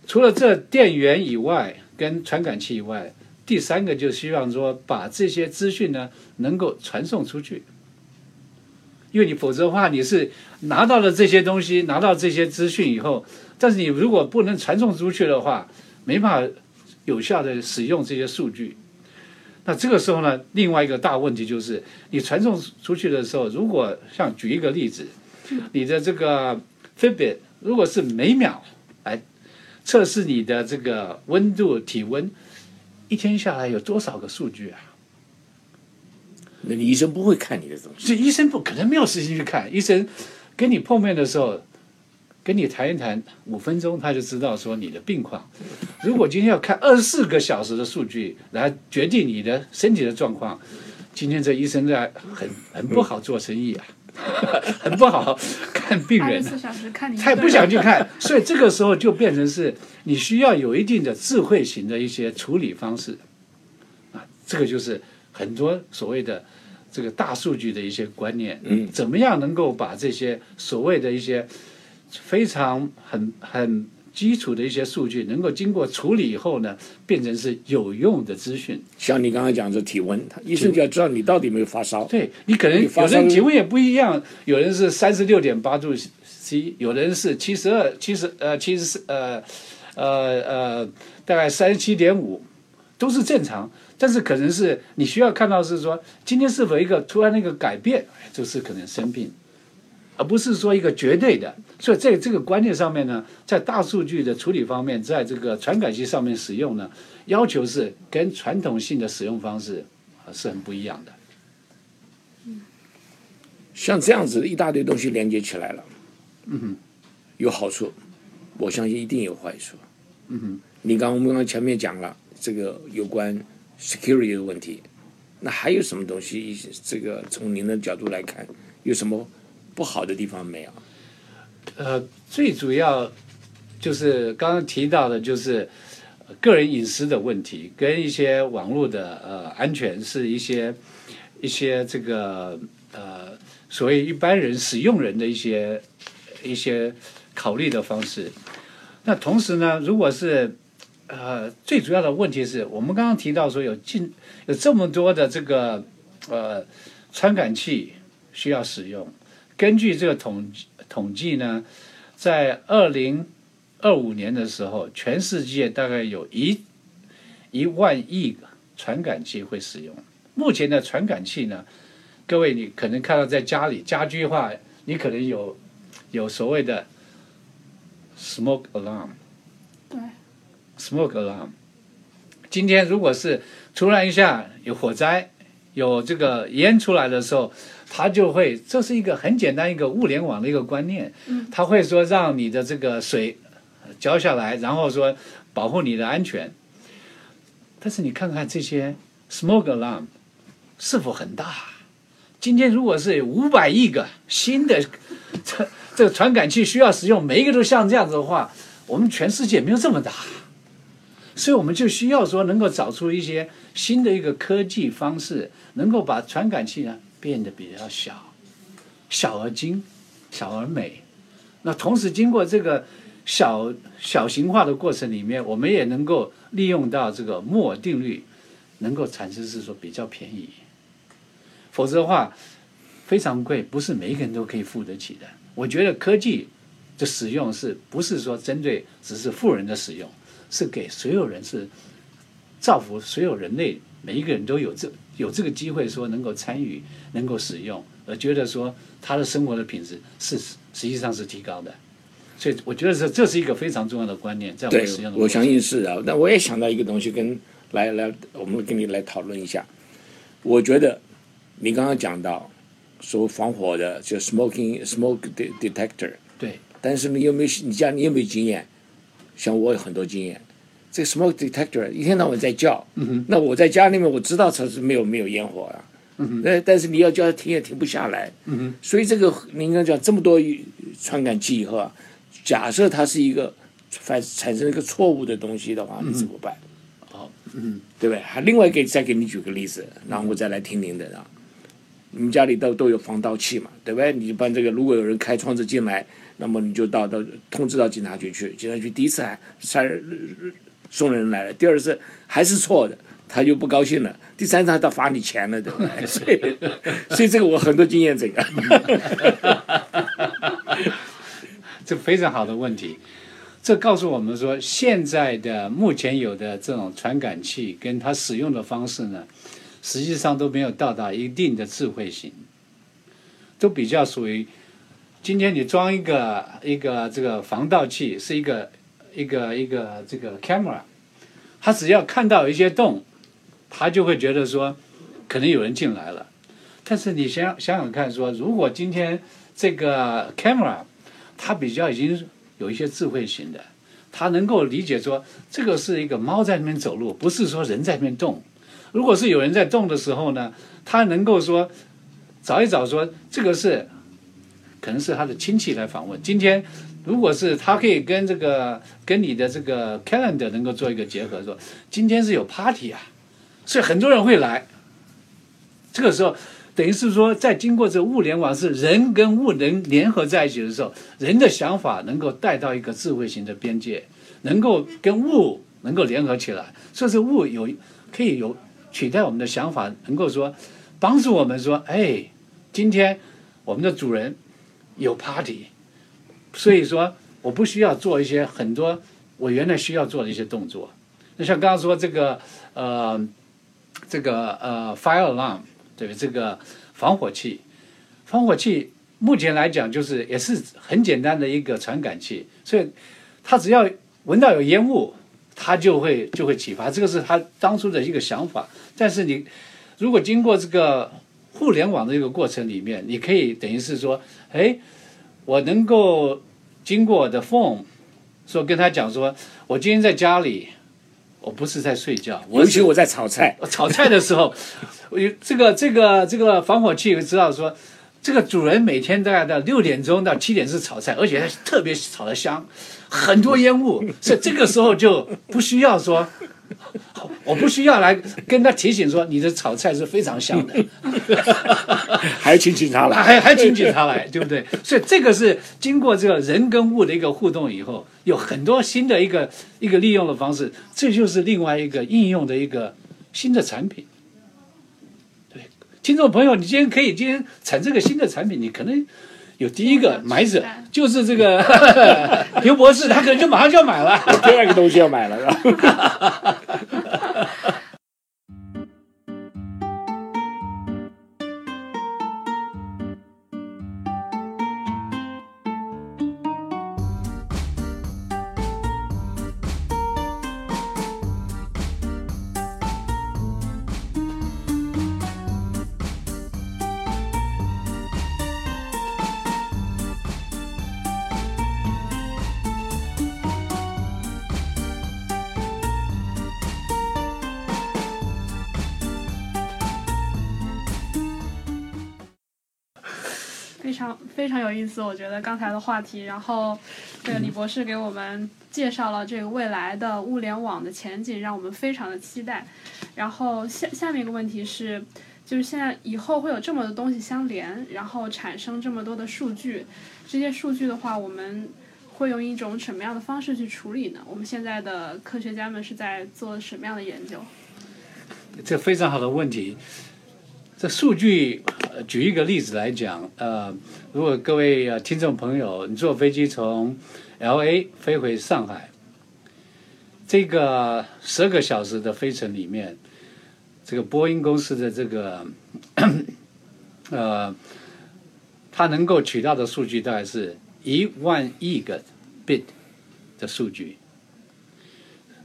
除了这电源以外，跟传感器以外，第三个就希望说把这些资讯呢能够传送出去。因为你否则的话，你是拿到了这些东西，拿到这些资讯以后，但是你如果不能传送出去的话，没办法有效的使用这些数据。那这个时候呢，另外一个大问题就是，你传送出去的时候，如果像举一个例子，你的这个 Fitbit 如果是每秒来测试你的这个温度、体温，一天下来有多少个数据啊？那你医生不会看你的东西，这医生不可能没有时间去看。医生跟你碰面的时候，跟你谈一谈五分钟，他就知道说你的病况。如果今天要看二十四个小时的数据来决定你的身体的状况，今天这医生在很很不好做生意啊，很不好看病人。二十小时看你，他也不想去看，所以这个时候就变成是你需要有一定的智慧型的一些处理方式啊，这个就是很多所谓的。这个大数据的一些观念，嗯，怎么样能够把这些所谓的一些非常很很基础的一些数据，能够经过处理以后呢，变成是有用的资讯？像你刚刚讲的体温，他医生就要知道你到底有没有发烧。对你可能有人体温也不一样，有人是三十六点八度 C，有人是七十二、七十呃七十四呃呃呃大概三十七点五，都是正常。但是可能是你需要看到是说今天是否一个突然的一个改变，就是可能生病，而不是说一个绝对的。所以在这个观念上面呢，在大数据的处理方面，在这个传感器上面使用呢，要求是跟传统性的使用方式啊是很不一样的。像这样子一大堆东西连接起来了，嗯哼，有好处，我相信一定有坏处。嗯哼，你刚我们刚刚前面讲了这个有关。Security 的问题，那还有什么东西？这个从您的角度来看，有什么不好的地方没有？呃，最主要就是刚刚提到的，就是个人隐私的问题，跟一些网络的呃安全是一些一些这个呃所谓一般人使用人的一些一些考虑的方式。那同时呢，如果是呃，最主要的问题是我们刚刚提到说有近有这么多的这个呃传感器需要使用。根据这个统统计呢，在二零二五年的时候，全世界大概有一一万亿个传感器会使用。目前的传感器呢，各位你可能看到在家里家居化，你可能有有所谓的 smoke alarm。对。Smoke alarm。今天如果是突然一下有火灾，有这个烟出来的时候，它就会，这是一个很简单一个物联网的一个观念。嗯。它会说让你的这个水浇下来，然后说保护你的安全。但是你看看这些 smoke alarm 是否很大？今天如果是五百亿个新的这这个传感器需要使用，每一个都像这样子的话，我们全世界没有这么大。所以我们就需要说，能够找出一些新的一个科技方式，能够把传感器呢变得比较小，小而精，小而美。那同时经过这个小小型化的过程里面，我们也能够利用到这个摩尔定律，能够产生是说比较便宜。否则的话，非常贵，不是每一个人都可以付得起的。我觉得科技的使用是不是说针对只是富人的使用？是给所有人，是造福所有人类，每一个人都有这有这个机会，说能够参与，能够使用，而觉得说他的生活的品质是实际上是提高的。所以我觉得这这是一个非常重要的观念，在我们使用的。我相信是啊。那我也想到一个东西，跟来来，我们跟你来讨论一下。我觉得你刚刚讲到说防火的，就 smoking smoke detector，对，但是你有没有你家你有没有经验？像我有很多经验，这个 smoke detector 一天到晚在叫，那我在家里面我知道它是没有没有烟火啊，那但是你要叫它停也停不下来，所以这个你应该讲这么多传感器以后啊，假设它是一个反产生一个错误的东西的话，你怎么办？好，嗯，对不对？还另外给再给你举个例子，然后我再来听您的啊。你们家里都都有防盗器嘛，对不对？你把这个，如果有人开窗子进来，那么你就到到通知到警察局去。警察局第一次还杀送人来了，第二次还是错的，他就不高兴了。第三次他罚你钱了，对不对？所以，所以这个我很多经验，这个。这非常好的问题，这告诉我们说，现在的目前有的这种传感器跟它使用的方式呢，实际上都没有到达一定的智慧型，都比较属于，今天你装一个一个这个防盗器，是一个一个一个这个 camera，它只要看到一些洞，它就会觉得说，可能有人进来了，但是你想想想看，说如果今天这个 camera 它比较已经有一些智慧型的，它能够理解说这个是一个猫在那边走路，不是说人在那边动。如果是有人在动的时候呢，它能够说找一找说这个是可能是他的亲戚来访问。今天如果是他可以跟这个跟你的这个 calendar 能够做一个结合，说今天是有 party 啊，所以很多人会来。这个时候。等于是说，在经过这物联网是人跟物能联合在一起的时候，人的想法能够带到一个智慧型的边界，能够跟物能够联合起来，所以这物有可以有取代我们的想法，能够说帮助我们说，哎，今天我们的主人有 party，所以说我不需要做一些很多我原来需要做的一些动作。那像刚刚说这个呃，这个呃 fire alarm。对这个防火器，防火器目前来讲就是也是很简单的一个传感器，所以它只要闻到有烟雾，它就会就会启发。这个是他当初的一个想法。但是你如果经过这个互联网的一个过程里面，你可以等于是说，哎，我能够经过我的 phone 说跟他讲说，我今天在家里。我不是在睡觉，尤其我在炒菜。炒菜的时候，我这个这个这个防火器知道说，这个主人每天大概到六点钟到七点是炒菜，而且特别炒的香，很多烟雾，所以这个时候就不需要说。我不需要来跟他提醒说你的炒菜是非常香的，还请警察来，还还请警察来，对不对？所以这个是经过这个人跟物的一个互动以后，有很多新的一个一个利用的方式，这就是另外一个应用的一个新的产品。对，听众朋友，你今天可以今天产这个新的产品，你可能。有第一个买者就是这个 刘博士，他可能就马上就要买了，第二个东西要买了，是吧？非常有意思，我觉得刚才的话题，然后这个李博士给我们介绍了这个未来的物联网的前景，让我们非常的期待。然后下下面一个问题是，就是现在以后会有这么多东西相连，然后产生这么多的数据，这些数据的话，我们会用一种什么样的方式去处理呢？我们现在的科学家们是在做什么样的研究？这非常好的问题。这数据，举一个例子来讲，呃，如果各位呃听众朋友，你坐飞机从 L A 飞回上海，这个十个小时的飞程里面，这个波音公司的这个，呃，它能够取到的数据大概是一万亿个 bit 的数据，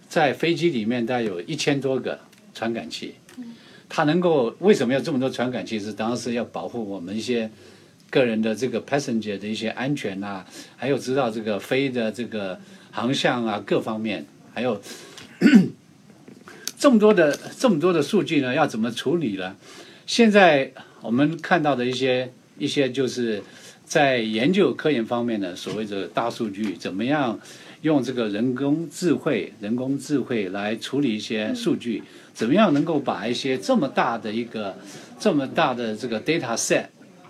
在飞机里面大概有一千多个传感器。它能够为什么要这么多传感器？是当然是要保护我们一些个人的这个 passenger 的一些安全啊，还有知道这个飞的这个航向啊各方面，还有 这么多的这么多的数据呢，要怎么处理呢？现在我们看到的一些一些就是在研究科研方面的所谓的大数据，怎么样用这个人工智慧、人工智慧来处理一些数据，怎么样能够把一些这么大的一个这么大的这个 data set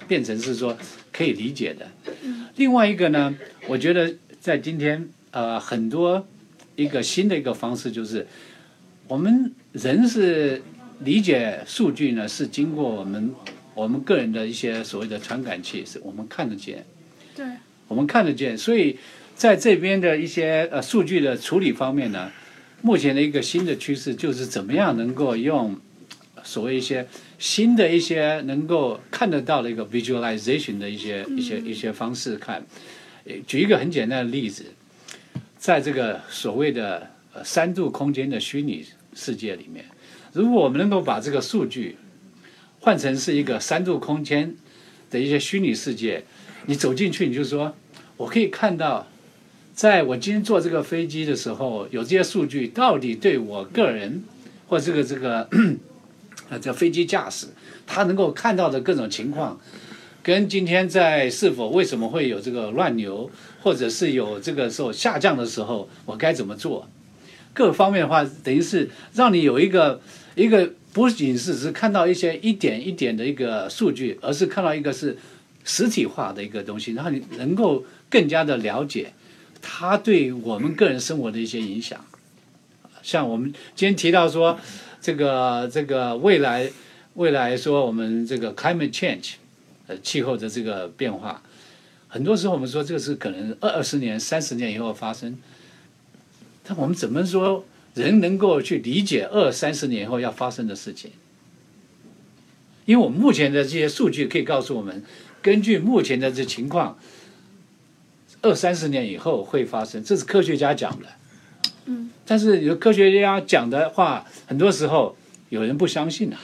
变成是说可以理解的。另外一个呢，我觉得在今天呃很多一个新的一个方式就是，我们人是理解数据呢，是经过我们我们个人的一些所谓的传感器，是我们看得见，对，我们看得见，所以在这边的一些呃数据的处理方面呢，目前的一个新的趋势就是怎么样能够用所谓一些新的一些能够看得到的一个 visualization 的一些一些一些方式看。呃举一个很简单的例子，在这个所谓的呃三度空间的虚拟世界里面，如果我们能够把这个数据换成是一个三度空间的一些虚拟世界，你走进去，你就说，我可以看到，在我今天坐这个飞机的时候，有这些数据到底对我个人或这个这个啊这 飞机驾驶，他能够看到的各种情况，跟今天在是否为什么会有这个乱流，或者是有这个时候下降的时候，我该怎么做？各方面的话，等于是让你有一个一个不仅是只看到一些一点一点的一个数据，而是看到一个是实体化的一个东西，然后你能够更加的了解它对我们个人生活的一些影响。像我们今天提到说，这个这个未来未来说我们这个 climate change，呃气候的这个变化，很多时候我们说这个是可能二二十年、三十年以后发生。但我们怎么说人能够去理解二三十年后要发生的事情？因为我们目前的这些数据可以告诉我们，根据目前的这情况，二三十年以后会发生，这是科学家讲的。嗯。但是有科学家讲的话，很多时候有人不相信啊，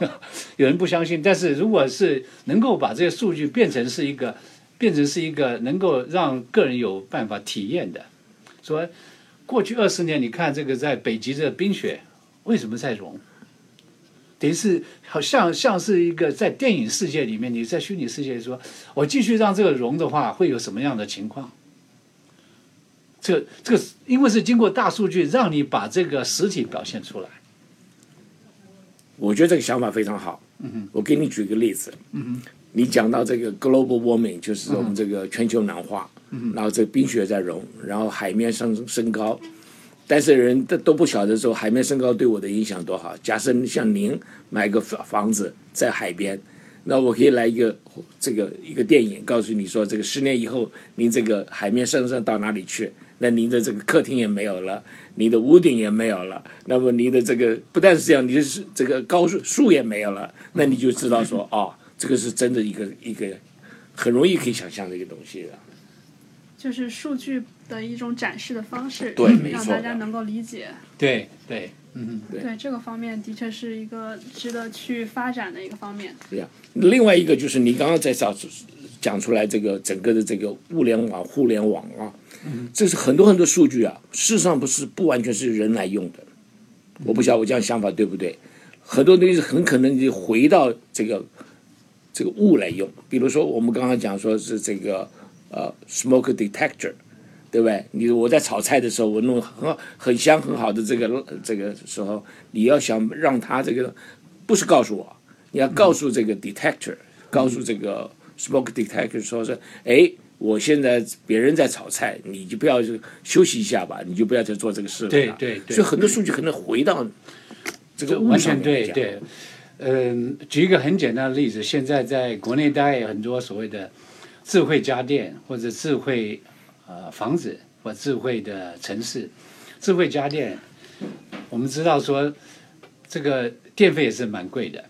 有人不相信。但是如果是能够把这些数据变成是一个，变成是一个能够让个人有办法体验的，说。过去二十年，你看这个在北极的冰雪为什么在融？等于是好像像是一个在电影世界里面，你在虚拟世界说，我继续让这个融的话，会有什么样的情况？这这个因为是经过大数据，让你把这个实体表现出来。我觉得这个想法非常好。嗯哼，我给你举个例子。嗯哼，你讲到这个 global warming，就是我们这个全球暖化，嗯然后这个冰雪在融，然后海面上升高，但是人都都不晓得说海面升高对我的影响多好。假设像您买个房房子在海边，那我可以来一个这个一个电影，告诉你说这个十年以后您这个海面上升到哪里去，那您的这个客厅也没有了，您的屋顶也没有了，那么您的这个不但是这样，你的是这个高树树也没有了，那你就知道说哦，这个是真的一个一个很容易可以想象的一个东西了。就是数据的一种展示的方式，对没让大家能够理解。对对，嗯对对这个方面的确是一个值得去发展的一个方面。对呀，另外一个就是你刚刚在讲讲出来这个整个的这个物联网、互联网啊，这是很多很多数据啊，事实上不是不完全是人来用的。我不晓得我这样想法对不对？很多东西很可能就回到这个这个物来用，比如说我们刚刚讲说是这个呃 smoke detector。对不对？你我在炒菜的时候，我弄很好很香很好的这个这个时候，你要想让他这个不是告诉我，你要告诉这个 detector，、告诉这个 smoke detector 说是，哎，我现在别人在炒菜，你就不要就休息一下吧，你就不要再做这个事了。对对对所以很多数据可能回到这个完全。对对。嗯，举一个很简单的例子，现在在国内大概有很多所谓的智慧家电或者智慧呃房子或智慧的城市，智慧家电，我们知道说这个电费也是蛮贵的。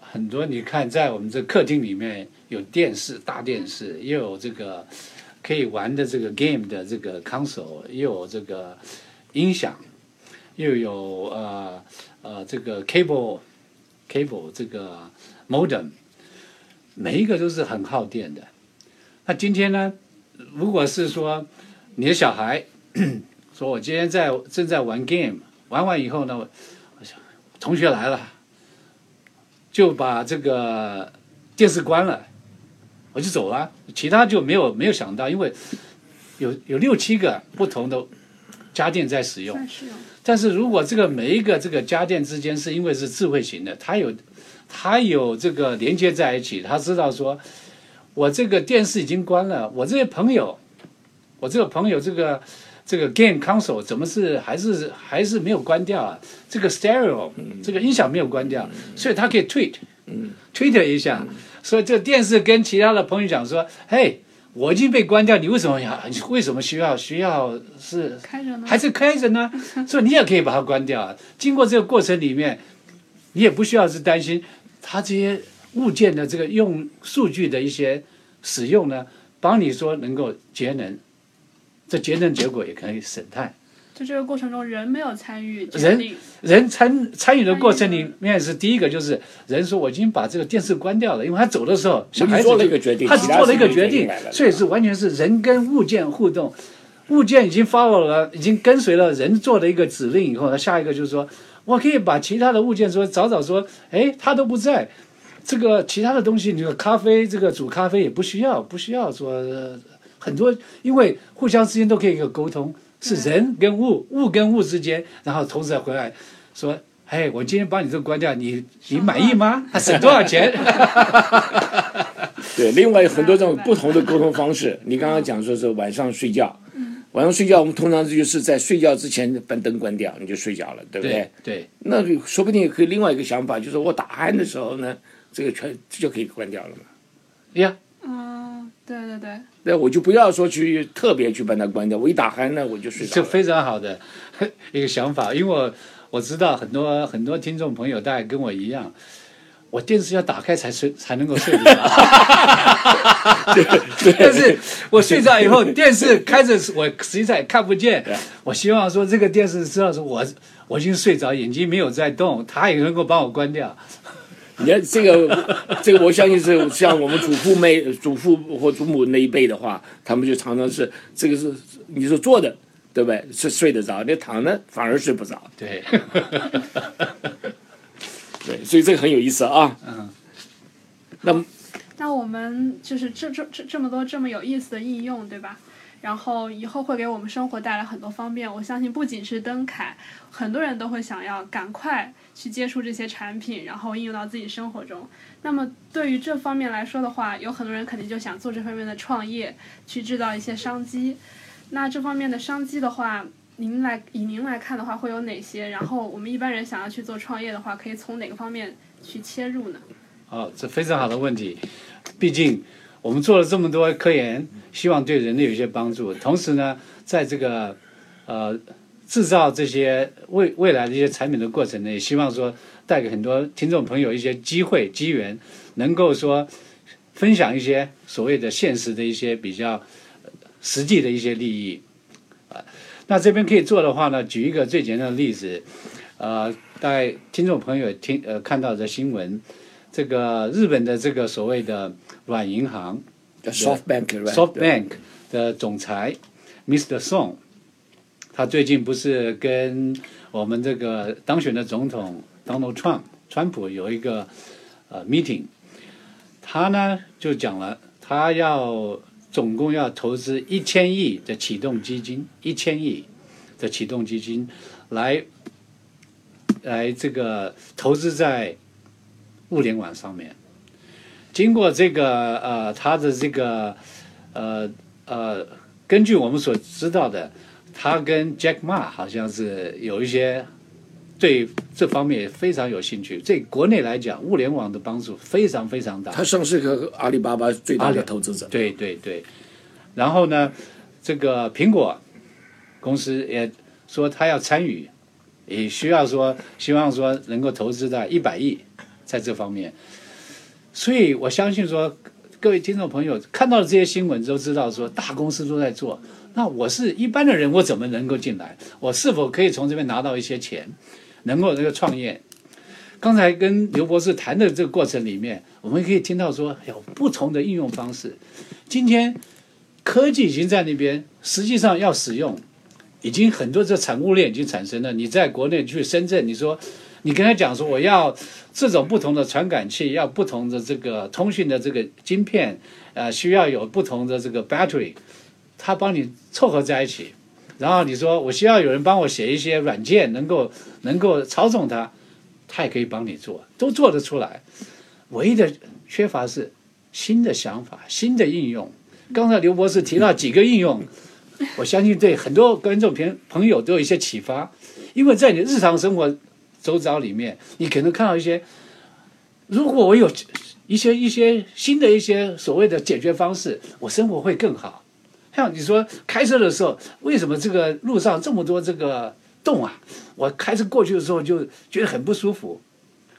很多你看，在我们这客厅里面有电视、大电视，又有这个可以玩的这个 game 的这个 console，又有这个音响，又有呃呃这个 cable cable 这个 modem，每一个都是很耗电的。那今天呢，如果是说你的小孩 说我今天在正在玩 game，玩完以后呢，我想同学来了，就把这个电视关了，我就走了，其他就没有没有想到，因为有有六七个不同的家电在使用。在使用。但是如果这个每一个这个家电之间是因为是智慧型的，它有它有这个连接在一起，它知道说，我这个电视已经关了，我这些朋友，我这个朋友这个这个 game console 怎么是还是还是没有关掉啊？这个 stereo 这个音响没有关掉，所以他可以 tweet，嗯，tweet 一下，所以这电视跟其他的朋友讲说，嘿。我已经被关掉，你为什么要？你为什么需要需要是开着呢？还是开着呢？所以你也可以把它关掉啊。经过这个过程里面，你也不需要是担心它这些物件的这个用数据的一些使用呢，帮你说能够节能，这节能结果也可以省碳。在这个过程中，人没有参与人，人参参与的过程里面是第一个，就是人说我已经把这个电视关掉了，因为他走的时候小孩子做了一个决定他只做了一个决定所以是完全是人跟物件互动，物件已经 follow 了，已经跟随了人做的一个指令以后，他下一个就是说我可以把其他的物件说找找说，哎，他都不在。这个其他的东西，你说咖啡，这个煮咖啡也不需要，不需要说、呃很多，因为互相之间都可以有沟通，是人跟物，物跟物之间，然后同时回来说，哎，我今天把你这个关掉，你你满意吗？省多少钱？对，另外有很多这种不同的沟通方式。你刚刚讲说是晚上睡觉，晚上睡觉我们通常就是在睡觉之前把灯关掉，你就睡觉了，对不对？对对那个说不定也可以另外一个想法，就是我打鼾的时候呢，这个全就可以关掉了嘛。呀，嗯，对对对，那我就不要说去特别去把它关掉，我一打鼾呢我就睡着了。这非常好的 一个想法，因为我我知道很多很多听众朋友大概跟我一样，我电视要打开才睡才能够睡得着。但是我睡着以后，电视开着，我实际上也看不见。我希望说这个电视知道是我我已经睡着，眼睛没有在动，它也能够帮我关掉。你看这个，这个我相信是像我们祖父辈、祖父或祖母那一辈的话，他们就常常是这个是你说坐的，对不对？是睡得着，你躺着反而睡不着。对，对，所以这个很有意思啊。嗯，那么那我们就是这这这这么多这么有意思的应用，对吧？然后以后会给我们生活带来很多方便。我相信不仅是灯凯，很多人都会想要赶快去接触这些产品，然后应用到自己生活中。那么对于这方面来说的话，有很多人肯定就想做这方面的创业，去制造一些商机。那这方面的商机的话，您来以您来看的话，会有哪些？然后我们一般人想要去做创业的话，可以从哪个方面去切入呢？哦，这非常好的问题。毕竟我们做了这么多科研，希望对人类有一些帮助。同时呢，在这个呃制造这些未未来的一些产品的过程呢，也希望说带给很多听众朋友一些机会机缘，能够说分享一些所谓的现实的一些比较呃实际的一些利益啊。那这边可以做的话呢，举一个最简单的例子，呃，大概听众朋友听呃看到的新闻。这个日本的这个所谓的软银行 SoftBank right？SoftBank 的总裁 Mr. Song，他最近不是跟我们这个当选的总统 Donald Trump 川普有一个呃 meeting，他呢就讲了，他要总共要投资一千亿的启动基金，一千亿的启动基金来来这个投资在物联网上面。经过这个呃，他的这个呃呃，根据我们所知道的，他跟 Jack Ma 好像是有一些对这方面也非常有兴趣。对国内来讲，物联网的帮助非常非常大。他算是个阿里巴巴最大的投资者。对对对，然后呢，这个苹果公司也说他要参与，也需要说希望说能够投资在一百亿在这方面。所以我相信说，各位听众朋友看到了这些新闻都知道说大公司都在做，那我是一般的人，我怎么能够进来？我是否可以从这边拿到一些钱，能够这个创业？刚才跟刘博士谈的这个过程里面，我们可以听到说有不同的应用方式。今天科技已经在那边，实际上要使用，已经很多这产物链已经产生了。你在国内去深圳，你说你跟他讲说我要这种不同的传感器，要不同的这个通讯的这个晶片，呃，需要有不同的这个 battery，他帮你凑合在一起。然后你说我需要有人帮我写一些软件，能够能够操纵它，他也可以帮你做，都做得出来。唯一的缺乏是新的想法、新的应用。刚才刘博士提到几个应用，我相信对很多观众朋朋友都有一些启发，因为在你日常生活周遭里面，你可能看到一些，如果我有一些一些新的一些所谓的解决方式，我生活会更好。像你说开车的时候，为什么这个路上这么多这个洞啊？我开车过去的时候就觉得很不舒服。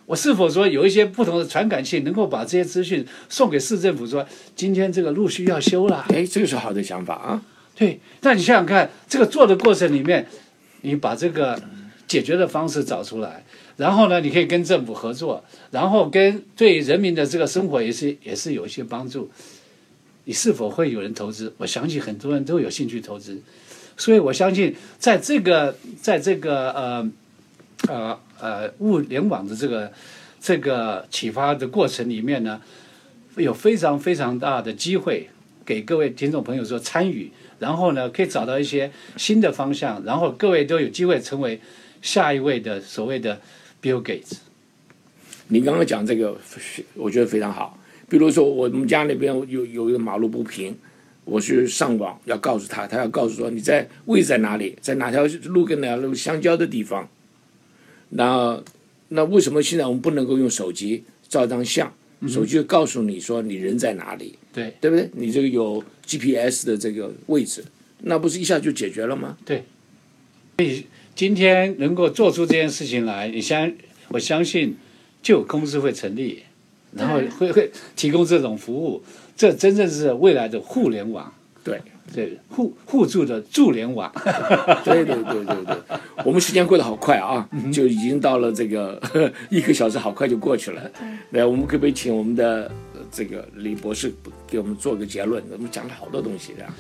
我是否说有一些不同的传感器能够把这些资讯送给市政府，说今天这个路需要修了？哎，这个是好的想法啊。对，那你想想看，这个做的过程里面，你把这个解决的方式找出来，然后呢，你可以跟政府合作，然后跟对人民的这个生活也是也是有一些帮助。你是否会有人投资？我相信很多人都有兴趣投资，所以我相信在这个在这个呃呃呃物联网的这个这个启发的过程里面呢，有非常非常大的机会给各位听众朋友说参与，然后呢可以找到一些新的方向，然后各位都有机会成为下一位的所谓的 Bill Gates。你刚刚讲这个，我觉得非常好。比如说，我们家那边有有一个马路不平，我去上网要告诉他，他要告诉说你在位置在哪里，在哪条路跟哪条路相交的地方。那那为什么现在我们不能够用手机照张相？手机告诉你说你人在哪里，对对不对？你这个有 GPS 的这个位置，那不是一下就解决了吗？对。所以今天能够做出这件事情来，你相我相信就有公司会成立。然后会会提供这种服务，这真正是未来的互联网。对对，互互助的助联网。对对对对对，我们时间过得好快啊，就已经到了这个一个小时，好快就过去了。来，我们可不可以请我们的这个李博士给我们做个结论？我们讲了好多东西，这样。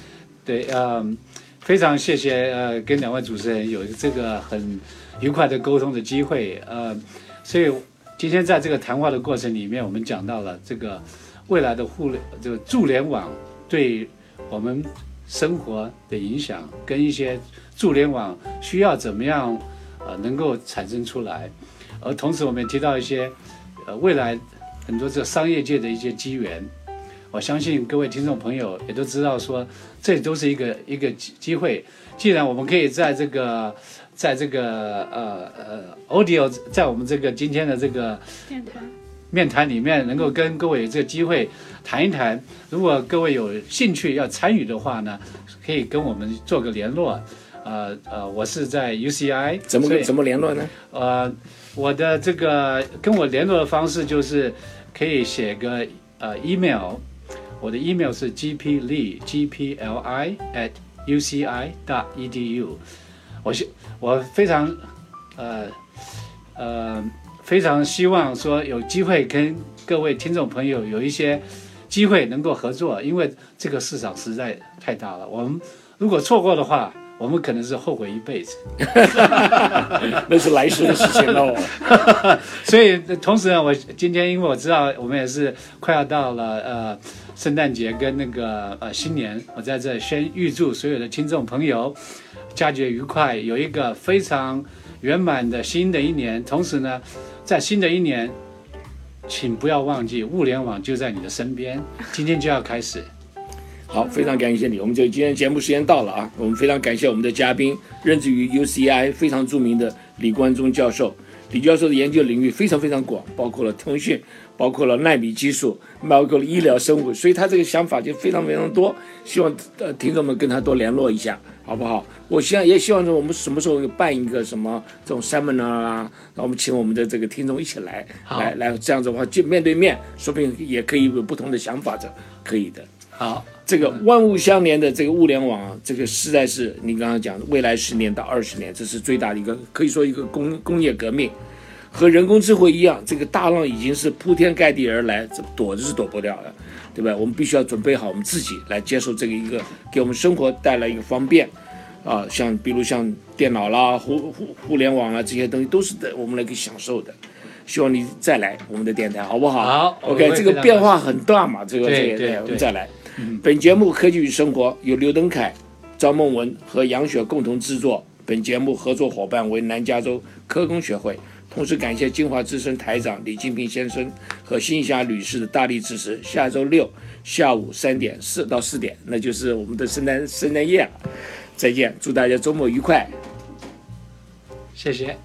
对，嗯，非常谢谢呃，跟两位主持人有这个很愉快的沟通的机会，呃，所以。今天在这个谈话的过程里面，我们讲到了这个未来的互联这个助联网对我们生活的影响，跟一些助联网需要怎么样呃能够产生出来，而同时我们也提到一些呃未来很多这商业界的一些机缘，我相信各位听众朋友也都知道说这都是一个一个机机会，既然我们可以在这个。在这个呃呃，audio 在我们这个今天的这个面谈面谈里面，能够跟各位有这个机会谈一谈。如果各位有兴趣要参与的话呢，可以跟我们做个联络。呃呃，我是在 UCI，怎么怎么联络呢？呃，我的这个跟我联络的方式就是可以写个呃 email，我的 email 是 gpli gpli at uci dot edu。我希我非常，呃，呃，非常希望说有机会跟各位听众朋友有一些机会能够合作，因为这个市场实在太大了。我们如果错过的话，我们可能是后悔一辈子。那是来世的事情喽。所以同时呢，我今天因为我知道我们也是快要到了呃圣诞节跟那个呃新年，我在这先预祝所有的听众朋友。佳节愉快，有一个非常圆满的新的一年。同时呢，在新的一年，请不要忘记物联网就在你的身边。今天就要开始。好，非常感谢你。我们就今天节目时间到了啊，我们非常感谢我们的嘉宾，任职于 UCI 非常著名的李冠中教授。李教授的研究领域非常非常广，包括了通讯，包括了纳米技术，包括了医疗生物，所以他这个想法就非常非常多。希望呃听众们跟他多联络一下。好不好？我希望也希望说，我们什么时候办一个什么这种 seminar 啊？那我们请我们的这个听众一起来，来来这样子的话，就面对面，说不定也可以有不同的想法的，可以的。好，这个万物相连的这个物联网，这个实在是你刚刚讲的未来十年到二十年，这是最大的一个可以说一个工工业革命。和人工智慧一样，这个大浪已经是铺天盖地而来，这躲着是躲不掉的，对吧？我们必须要准备好我们自己来接受这个一个给我们生活带来一个方便，啊，像比如像电脑啦、互互互联网啊这些东西都是的，我们来可以享受的。希望你再来我们的电台，好不好？好，OK，这个变化很大嘛，这个这个我们再来。本节目《科技与生活》由刘登凯、张梦文和杨雪共同制作。本节目合作伙伴为南加州科工学会，同时感谢金华之声台长李金平先生和新霞女士的大力支持。下周六下午三点四到四点，那就是我们的圣诞圣诞夜了。再见，祝大家周末愉快。谢谢。